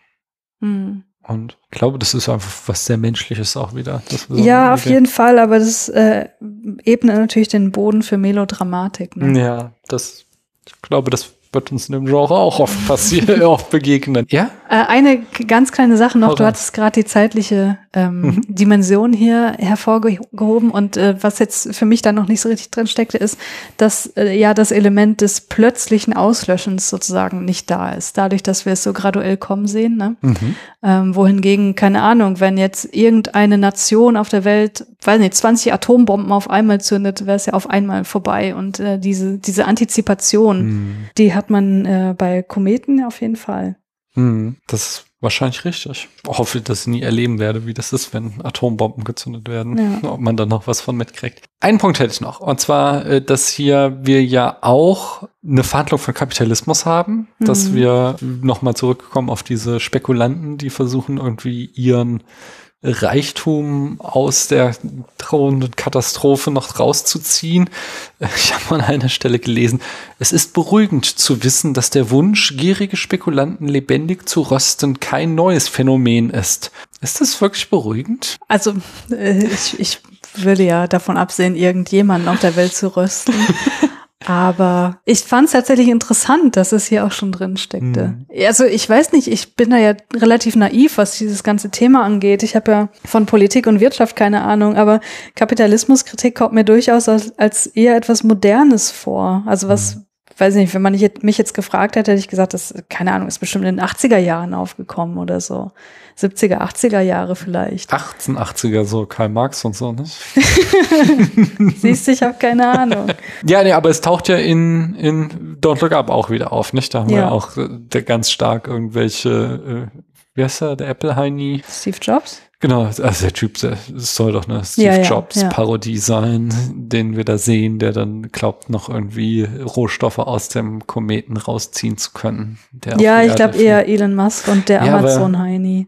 Hm. Und ich glaube, das ist einfach was sehr Menschliches auch wieder. ja, auf jeden Fall, aber das äh, ebnet natürlich den Boden für Melodramatik. Ne? Ja, das, ich glaube, das wird uns in dem Genre auch oft passieren, oft begegnen. Ja? Äh, eine ganz kleine Sache noch. Du hattest gerade die zeitliche ähm, Mhm. Dimension hier hervorgehoben und äh, was jetzt für mich da noch nicht so richtig drin steckte, ist, dass äh, ja das Element des plötzlichen Auslöschens sozusagen nicht da ist. Dadurch, dass wir es so graduell kommen sehen. Ne? Mhm. Ähm, wohingegen, keine Ahnung, wenn jetzt irgendeine Nation auf der Welt, weiß nicht, 20 Atombomben auf einmal zündet, wäre es ja auf einmal vorbei. Und äh, diese, diese Antizipation, Mhm. die hat man äh, bei Kometen auf jeden Fall. Mhm. Das ist wahrscheinlich richtig. Ich hoffe, dass ich nie erleben werde, wie das ist, wenn Atombomben gezündet werden. Ja. Ob man da noch was von mitkriegt. Einen Punkt hätte ich noch. Und zwar, äh, dass hier wir ja auch eine Verhandlung von Kapitalismus haben, dass Mhm. wir nochmal zurückkommen auf diese Spekulanten, die versuchen irgendwie ihren Reichtum aus der drohenden Katastrophe noch rauszuziehen. Ich habe mal an einer Stelle gelesen, es ist beruhigend zu wissen, dass der Wunsch, gierige Spekulanten lebendig zu rösten, kein neues Phänomen ist. Ist das wirklich beruhigend? Also äh, ich, ich würde ja davon absehen, irgendjemanden auf der Welt zu rösten. Aber ich fand es tatsächlich interessant, dass es hier auch schon drin steckte. Also ich weiß nicht, ich bin da ja relativ naiv, was dieses ganze Thema angeht. Ich habe ja von Politik und Wirtschaft keine Ahnung, aber Kapitalismuskritik kommt mir durchaus als, als eher etwas Modernes vor. Also was, weiß nicht, wenn man mich jetzt gefragt hätte, hätte ich gesagt, das, keine Ahnung, ist bestimmt in den 80er Jahren aufgekommen oder so. 70er, 80er Jahre vielleicht. 1880er, so Karl Marx und so, nicht? Siehst du, ich habe keine Ahnung. Ja, nee, aber es taucht ja in, in Don't Look Up auch wieder auf, nicht? Da haben wir Ja. auch äh, ganz stark irgendwelche, äh, wie heißt er, der Apple-Heini? Steve Jobs? Genau, also der Typ, es soll doch eine Steve Ja, ja, Jobs ja. Parodie sein, den wir da sehen, der dann glaubt, noch irgendwie Rohstoffe aus dem Kometen rausziehen zu können. Ja, ich glaube eher Elon Musk und der Ja, Amazon-Heini.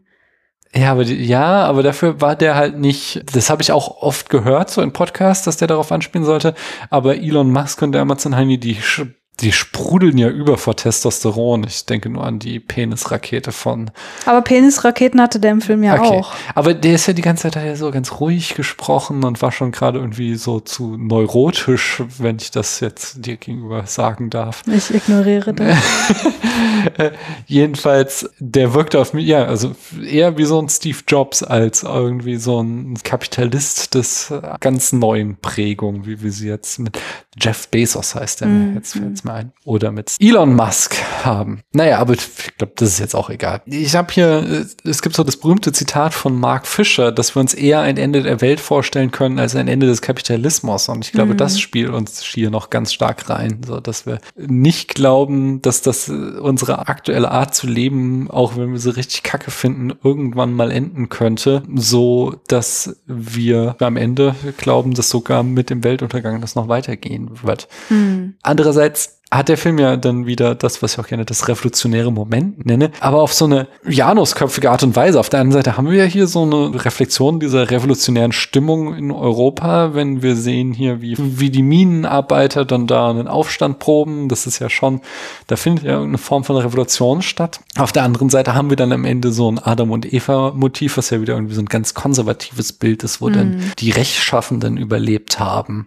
Ja, aber die, ja, aber dafür war der halt nicht. Das habe ich auch oft gehört so in Podcasts, dass der darauf anspielen sollte. Aber Elon Musk und der Amazon Heini, die die sprudeln ja über vor Testosteron. Ich denke nur an die Penisrakete von. Aber Penisraketen hatte der im Film ja Okay. auch. Aber der ist ja die ganze Zeit er so ganz ruhig gesprochen und war schon gerade irgendwie so zu neurotisch, wenn ich das jetzt dir gegenüber sagen darf. Ich ignoriere das. Jedenfalls, der wirkte auf mich, ja, also eher wie so ein Steve Jobs als irgendwie so ein Kapitalist des ganz neuen Prägung, wie wir sie jetzt mit Jeff Bezos heißt der, Mm, jetzt fällt's mir ein, oder mit Elon Musk haben. Naja, aber ich glaube, das ist jetzt auch egal. Ich habe hier, äh, es gibt so das berühmte Zitat von Mark Fisher, dass wir uns eher ein Ende der Welt vorstellen können als ein Ende des Kapitalismus. Und ich glaube, Mhm. das spielt uns hier noch ganz stark rein, so dass wir nicht glauben, dass das äh, unsere aktuelle Art zu leben, auch wenn wir sie richtig kacke finden, irgendwann mal enden könnte, so dass wir am Ende glauben, dass sogar mit dem Weltuntergang das noch weitergehen wird. Hm. Andererseits hat der Film ja dann wieder das, was ich auch gerne das revolutionäre Moment nenne, aber auf so eine janusköpfige Art und Weise. Auf der anderen Seite haben wir ja hier so eine Reflexion dieser revolutionären Stimmung in Europa, wenn wir sehen hier, wie, wie die Minenarbeiter dann da einen Aufstand proben. Das ist ja schon, da findet ja irgendeine Form von Revolution statt. Auf der anderen Seite haben wir dann am Ende so ein Adam und Eva Motiv, was ja wieder irgendwie so ein ganz konservatives Bild ist, wo dann die Rechtschaffenden überlebt haben.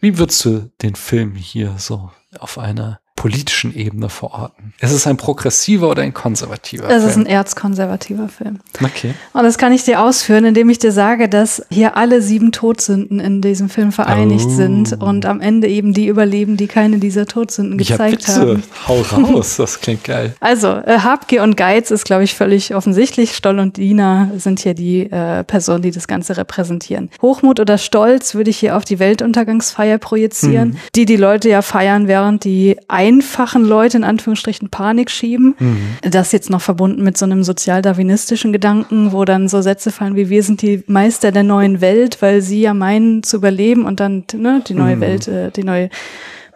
Wie würdest du den Film hier so auf einer politischen Ebene verorten? Ist es ein progressiver oder ein konservativer Das ist Film? ein erzkonservativer Film. okay. Und das kann ich dir ausführen, indem ich dir sage, dass hier alle sieben Todsünden in diesem Film vereinigt Oh. sind und am Ende eben die überleben, die keine dieser Todsünden Ja, gezeigt bitte. haben. Hau raus. Das klingt geil. Also, äh, Habgier und Geiz ist, glaube ich, völlig offensichtlich. Stoll und Diener sind hier die äh, Personen, die das Ganze repräsentieren. Hochmut oder Stolz würde ich hier auf die Weltuntergangsfeier projizieren, Mhm. die die Leute ja feiern, während die einfachen Leute in Anführungsstrichen Panik schieben. Mhm. Das jetzt noch verbunden mit so einem sozialdarwinistischen Gedanken, wo dann so Sätze fallen wie wir sind die Meister der neuen Welt, weil sie ja meinen zu überleben und dann ne, die neue Mhm. Welt, äh, die neue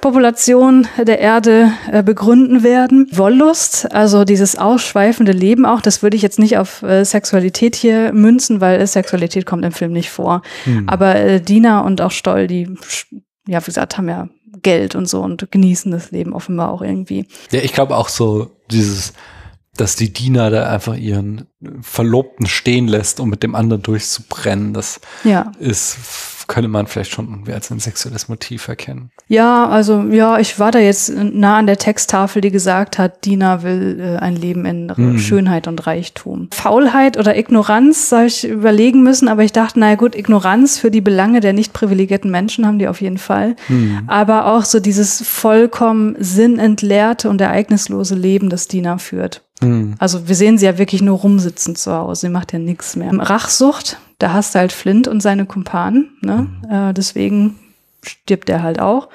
Population der Erde äh, begründen werden. Wollust, also dieses ausschweifende Leben auch, das würde ich jetzt nicht auf äh, Sexualität hier münzen, weil äh, Sexualität kommt im Film nicht vor. Aber äh, Dina und auch Stoll, die, ja, wie gesagt, haben ja Geld und so und genießen das Leben offenbar auch irgendwie. Ja, ich glaube auch so dieses, dass die Dina da einfach ihren Verlobten stehen lässt, um mit dem anderen durchzubrennen. Das Ja. ist könnte man vielleicht schon irgendwie als ein sexuelles Motiv erkennen. Ja, also ja, ich war da jetzt nah an der Texttafel, die gesagt hat, Dina will äh, ein Leben in Mhm. Schönheit und Reichtum. Faulheit oder Ignoranz soll ich überlegen müssen, aber ich dachte, naja gut, Ignoranz für die Belange der nicht privilegierten Menschen haben die auf jeden Fall. Mhm. Aber auch so dieses vollkommen sinnentleerte und ereignislose Leben, das Dina führt. Hm. Also wir sehen sie ja wirklich nur rumsitzen zu Hause. Sie macht ja nichts mehr. Rachsucht, da hast du halt Flint und seine Kumpanen. Ne? Äh, deswegen stirbt er halt auch.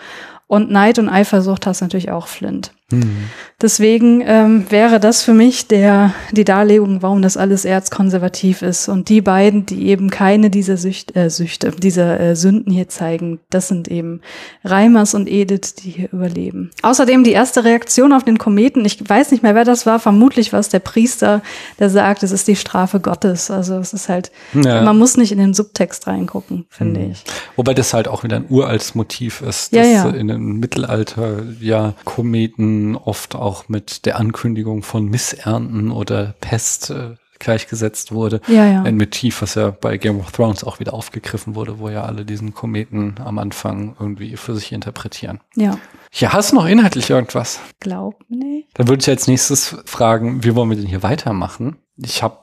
Und Neid und Eifersucht hast natürlich auch Flint. Hm. Deswegen ähm, wäre das für mich der, die Darlegung, warum das alles erzkonservativ ist. Und die beiden, die eben keine dieser Sücht, äh, Süchte, dieser äh, Sünden hier zeigen, das sind eben Reimers und Edith, die hier überleben. Außerdem die erste Reaktion auf den Kometen, ich weiß nicht mehr, wer das war, vermutlich war es der Priester, der sagt, es ist die Strafe Gottes. Also es ist halt, Ja. man muss nicht in den Subtext reingucken, finde ich. Wobei das halt auch wieder ein uraltes Motiv ist, Ja, dass ja. in dem Mittelalter ja Kometen oft auch mit der Ankündigung von Missernten oder Pest äh, gleichgesetzt wurde. Ja, ja. Ein Motiv, was ja bei Game of Thrones auch wieder aufgegriffen wurde, wo ja alle diesen Kometen am Anfang irgendwie für sich interpretieren. Ja, Ja, hast du noch inhaltlich irgendwas? glaub nicht. Dann würde ich als nächstes fragen, wie wollen wir denn hier weitermachen? Ich habe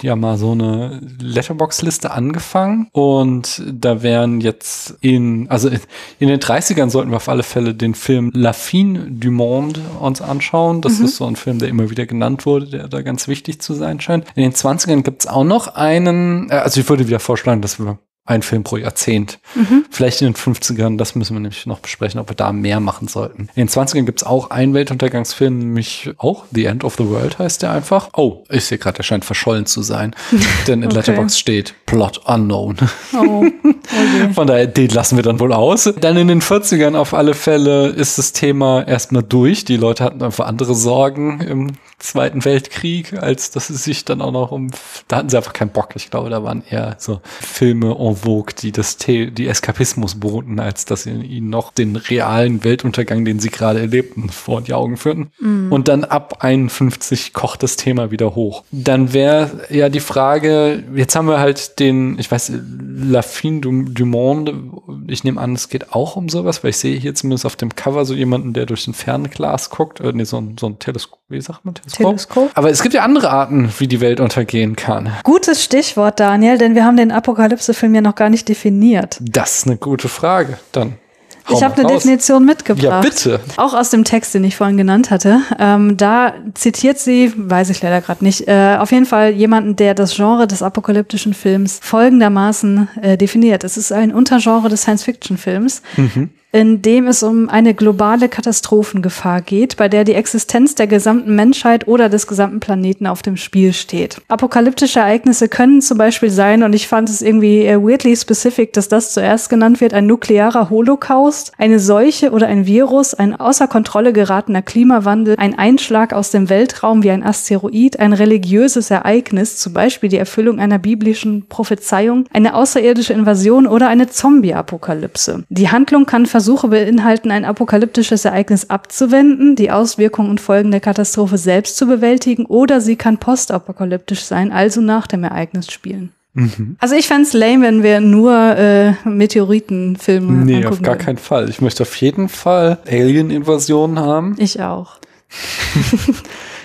ja mal so eine Letterbox-Liste angefangen und da wären jetzt in, also in den 30ern sollten wir auf alle Fälle den Film La Fin du Monde uns anschauen. Das ist so ein Film, der immer wieder genannt wurde, der da ganz wichtig zu sein scheint. In den 20ern gibt's auch noch einen, äh, also ich würde wieder vorschlagen, dass wir einen Film pro Jahrzehnt. Vielleicht in den 50ern, das müssen wir nämlich noch besprechen, ob wir da mehr machen sollten. In den 20ern gibt's auch einen Weltuntergangsfilm, nämlich auch The End of the World heißt der einfach. Oh, ich sehe gerade, der scheint verschollen zu sein. Denn in Okay. Letterboxd steht Plot Unknown. Oh, okay. Von daher, den lassen wir dann wohl aus. Dann in den 40ern auf alle Fälle ist das Thema erstmal durch. Die Leute hatten einfach andere Sorgen im Zweiten Weltkrieg, als dass es sich dann auch noch um, da hatten sie einfach keinen Bock. Ich glaube, da waren eher so Filme en vogue, die das, The die Eskapismus boten, als dass sie ihnen noch den realen Weltuntergang, den sie gerade erlebten, vor die Augen führten. Und dann ab 51 kocht das Thema wieder hoch. Dann wäre ja die Frage, jetzt haben wir halt den, ich weiß, La Fin du, du Monde, ich nehme an, es geht auch um sowas, weil ich sehe hier zumindest auf dem Cover so jemanden, der durch ein Fernglas guckt, äh, nee, so ein, so ein Teleskop, wie sagt man, Teleskop? Teleskop. Aber es gibt ja andere Arten, wie die Welt untergehen kann. Gutes Stichwort, Daniel, denn wir haben den Apokalypse-Film ja noch gar nicht definiert. Das ist eine gute Frage. Dann. Ich habe eine raus. Definition mitgebracht. Ja, bitte. Auch aus dem Text, den ich vorhin genannt hatte. Ähm, da zitiert sie, weiß ich leider gerade nicht, äh, auf jeden Fall jemanden, der das Genre des apokalyptischen Films folgendermaßen äh, definiert. Es ist ein Untergenre des Science-Fiction-Films. In dem es um eine globale Katastrophengefahr geht, bei der die Existenz der gesamten Menschheit oder des gesamten Planeten auf dem Spiel steht. Apokalyptische Ereignisse können zum Beispiel sein, und ich fand es irgendwie äh, weirdly specific, dass das zuerst genannt wird, ein nuklearer Holocaust, eine Seuche oder ein Virus, ein außer Kontrolle geratener Klimawandel, ein Einschlag aus dem Weltraum wie ein Asteroid, ein religiöses Ereignis, zum Beispiel die Erfüllung einer biblischen Prophezeiung, eine außerirdische Invasion oder eine Zombie-Apokalypse. Die Handlung kann Versuche beinhalten, ein apokalyptisches Ereignis abzuwenden, die Auswirkungen und Folgen der Katastrophe selbst zu bewältigen, oder sie kann postapokalyptisch sein, also nach dem Ereignis spielen. Also ich fänd's lame, wenn wir nur äh, Meteoritenfilme Nee, auf gar würden. keinen Fall. Ich möchte auf jeden Fall Alien-Invasionen haben. Ich auch.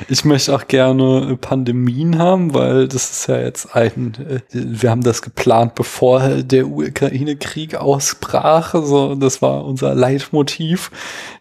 Ich möchte auch gerne Pandemien haben, weil das ist ja jetzt ein, äh, wir haben das geplant, bevor der Ukraine-Krieg ausbrach. So, das war unser Leitmotiv,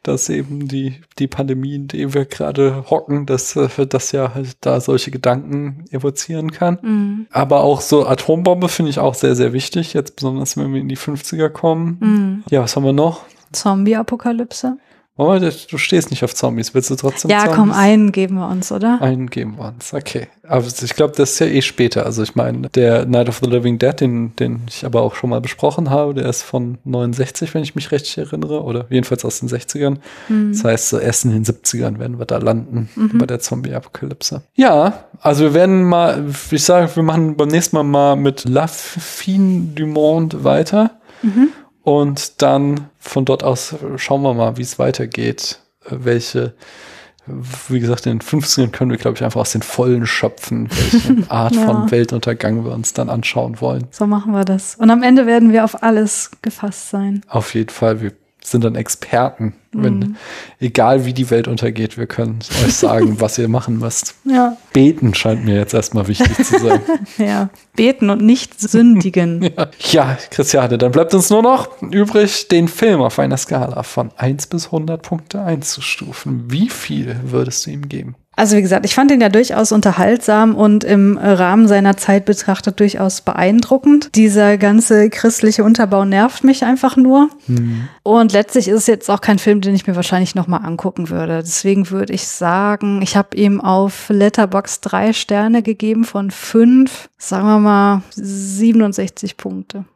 dass eben die, die Pandemie, in der wir gerade hocken, dass äh, das ja halt da solche Gedanken evozieren kann. Mhm. Aber auch so Atombombe finde ich auch sehr, sehr wichtig, jetzt besonders wenn wir in die 50er kommen. Mhm. Ja, was haben wir noch? Zombie-Apokalypse? Oh, du stehst nicht auf Zombies, willst du trotzdem Ja, Zombies? komm, einen geben wir uns, oder? Einen geben wir uns, okay. Aber ich glaube, das ist ja eh später. Also ich meine, der Night of the Living Dead, den, den ich aber auch schon mal besprochen habe, der ist von 69, wenn ich mich richtig erinnere, oder jedenfalls aus den 60ern. Das heißt, so erst in den 70ern werden wir da landen bei der Zombie-Apokalypse. Ja, also wir werden mal, ich sage, wir machen beim nächsten Mal mal mit La Fine du Monde weiter. Und dann von dort aus schauen wir mal, wie es weitergeht, welche wie gesagt, in den 50ern können wir, glaube ich, einfach aus den Vollen schöpfen, welche Art Ja. von Weltuntergang wir uns dann anschauen wollen. So machen wir das. Und am Ende werden wir auf alles gefasst sein. Auf jeden Fall, wir sind dann Experten. Wenn, Mhm. egal wie die Welt untergeht, wir können euch sagen, was ihr machen müsst. Ja, Beten scheint mir jetzt erstmal wichtig zu sein. ja. Beten und nicht sündigen. Ja, Christiane, dann bleibt uns nur noch übrig, den Film auf einer Skala von 1 bis 100 Punkte einzustufen. Wie viel würdest du ihm geben? Also wie gesagt, ich fand ihn ja durchaus unterhaltsam und im Rahmen seiner Zeit betrachtet durchaus beeindruckend. Dieser ganze christliche Unterbau nervt mich einfach nur. Und letztlich ist es jetzt auch kein Film, den ich mir wahrscheinlich nochmal angucken würde. Deswegen würde ich sagen, ich habe ihm auf Letterbox drei Sterne gegeben von fünf, sagen wir mal 67 Punkte.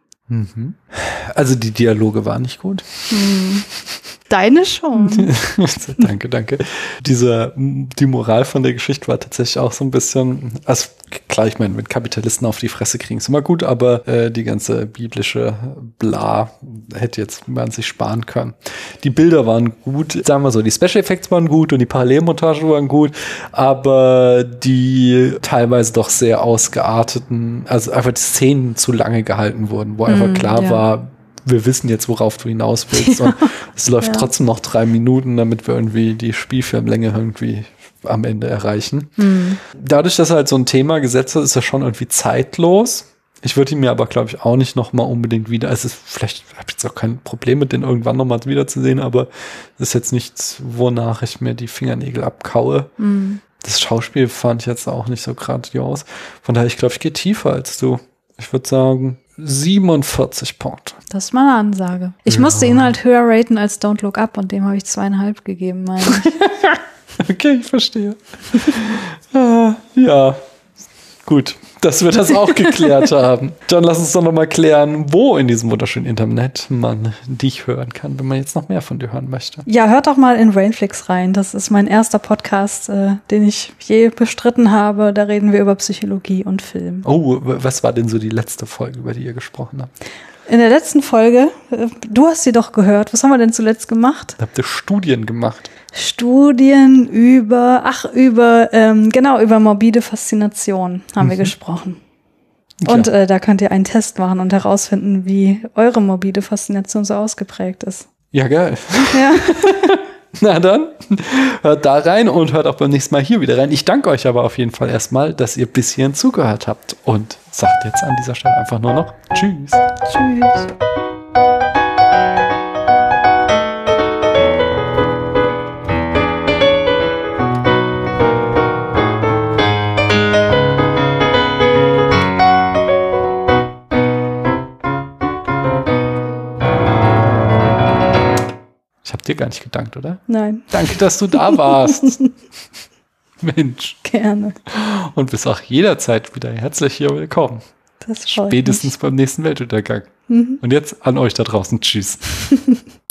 Also die Dialoge waren nicht gut. Deine schon. danke, danke. Diese, die Moral von der Geschichte war tatsächlich auch so ein bisschen, also klar, ich meine, mit Kapitalisten auf die Fresse kriegen ist immer gut, aber äh, die ganze biblische Bla hätte jetzt man sich sparen können. Die Bilder waren gut, sagen wir so, die Special Effects waren gut und die Parallelmontage waren gut, aber die teilweise doch sehr ausgearteten, also einfach die Szenen zu lange gehalten wurden, wo einfach Mm, klar ja. war, wir wissen jetzt, worauf du hinaus willst. Und es läuft Ja. trotzdem noch drei Minuten, damit wir irgendwie die Spielfilmlänge irgendwie am Ende erreichen. Hm. Dadurch, dass er halt so ein Thema gesetzt hat, ist er schon irgendwie zeitlos. Ich würde ihn mir aber, glaube ich, auch nicht noch mal unbedingt wieder, also es ist, vielleicht habe ich jetzt auch kein Problem mit den irgendwann noch mal wiederzusehen, aber es ist jetzt nichts, wonach ich mir die Fingernägel abkaue. Hm. Das Schauspiel fand ich jetzt auch nicht so grandios. Von daher, ich glaube, ich gehe tiefer als du. Ich würde sagen 47 Punkte. Das ist mal eine Ansage. Ich musste ihn halt höher raten als Don't Look Up und dem habe ich zweieinhalb gegeben, meine ich. Okay, ich verstehe. ah, ja, gut, dass wir das auch geklärt haben. Dann lass uns doch noch mal klären, wo in diesem wunderschönen Internet man dich hören kann, wenn man jetzt noch mehr von dir hören möchte. Ja, hört doch mal in Rainflix rein. Das ist mein erster Podcast, äh, den ich je bestritten habe. Da reden wir über Psychologie und Film. Oh, was war denn so die letzte Folge, über die ihr gesprochen habt? In der letzten Folge, äh, du hast sie doch gehört. Was haben wir denn zuletzt gemacht? Habt ihr Studien gemacht. Studien über, ach, über, ähm, genau, über morbide Faszination haben wir gesprochen. Und Ja. äh, da könnt ihr einen Test machen und herausfinden, wie eure morbide Faszination so ausgeprägt ist. Ja, geil. Ja. Na dann, hört da rein und hört auch beim nächsten Mal hier wieder rein. Ich danke euch aber auf jeden Fall erstmal, dass ihr bis hierhin zugehört habt und sagt jetzt an dieser Stelle einfach nur noch Tschüss. Tschüss. Dir gar nicht gedankt, oder? Nein, Danke, dass du da warst. Mensch. gerne. Und bist auch jederzeit wieder herzlich hier willkommen. Das freut Spätestens beim nächsten Weltuntergang. Und jetzt an euch da draußen. Tschüss.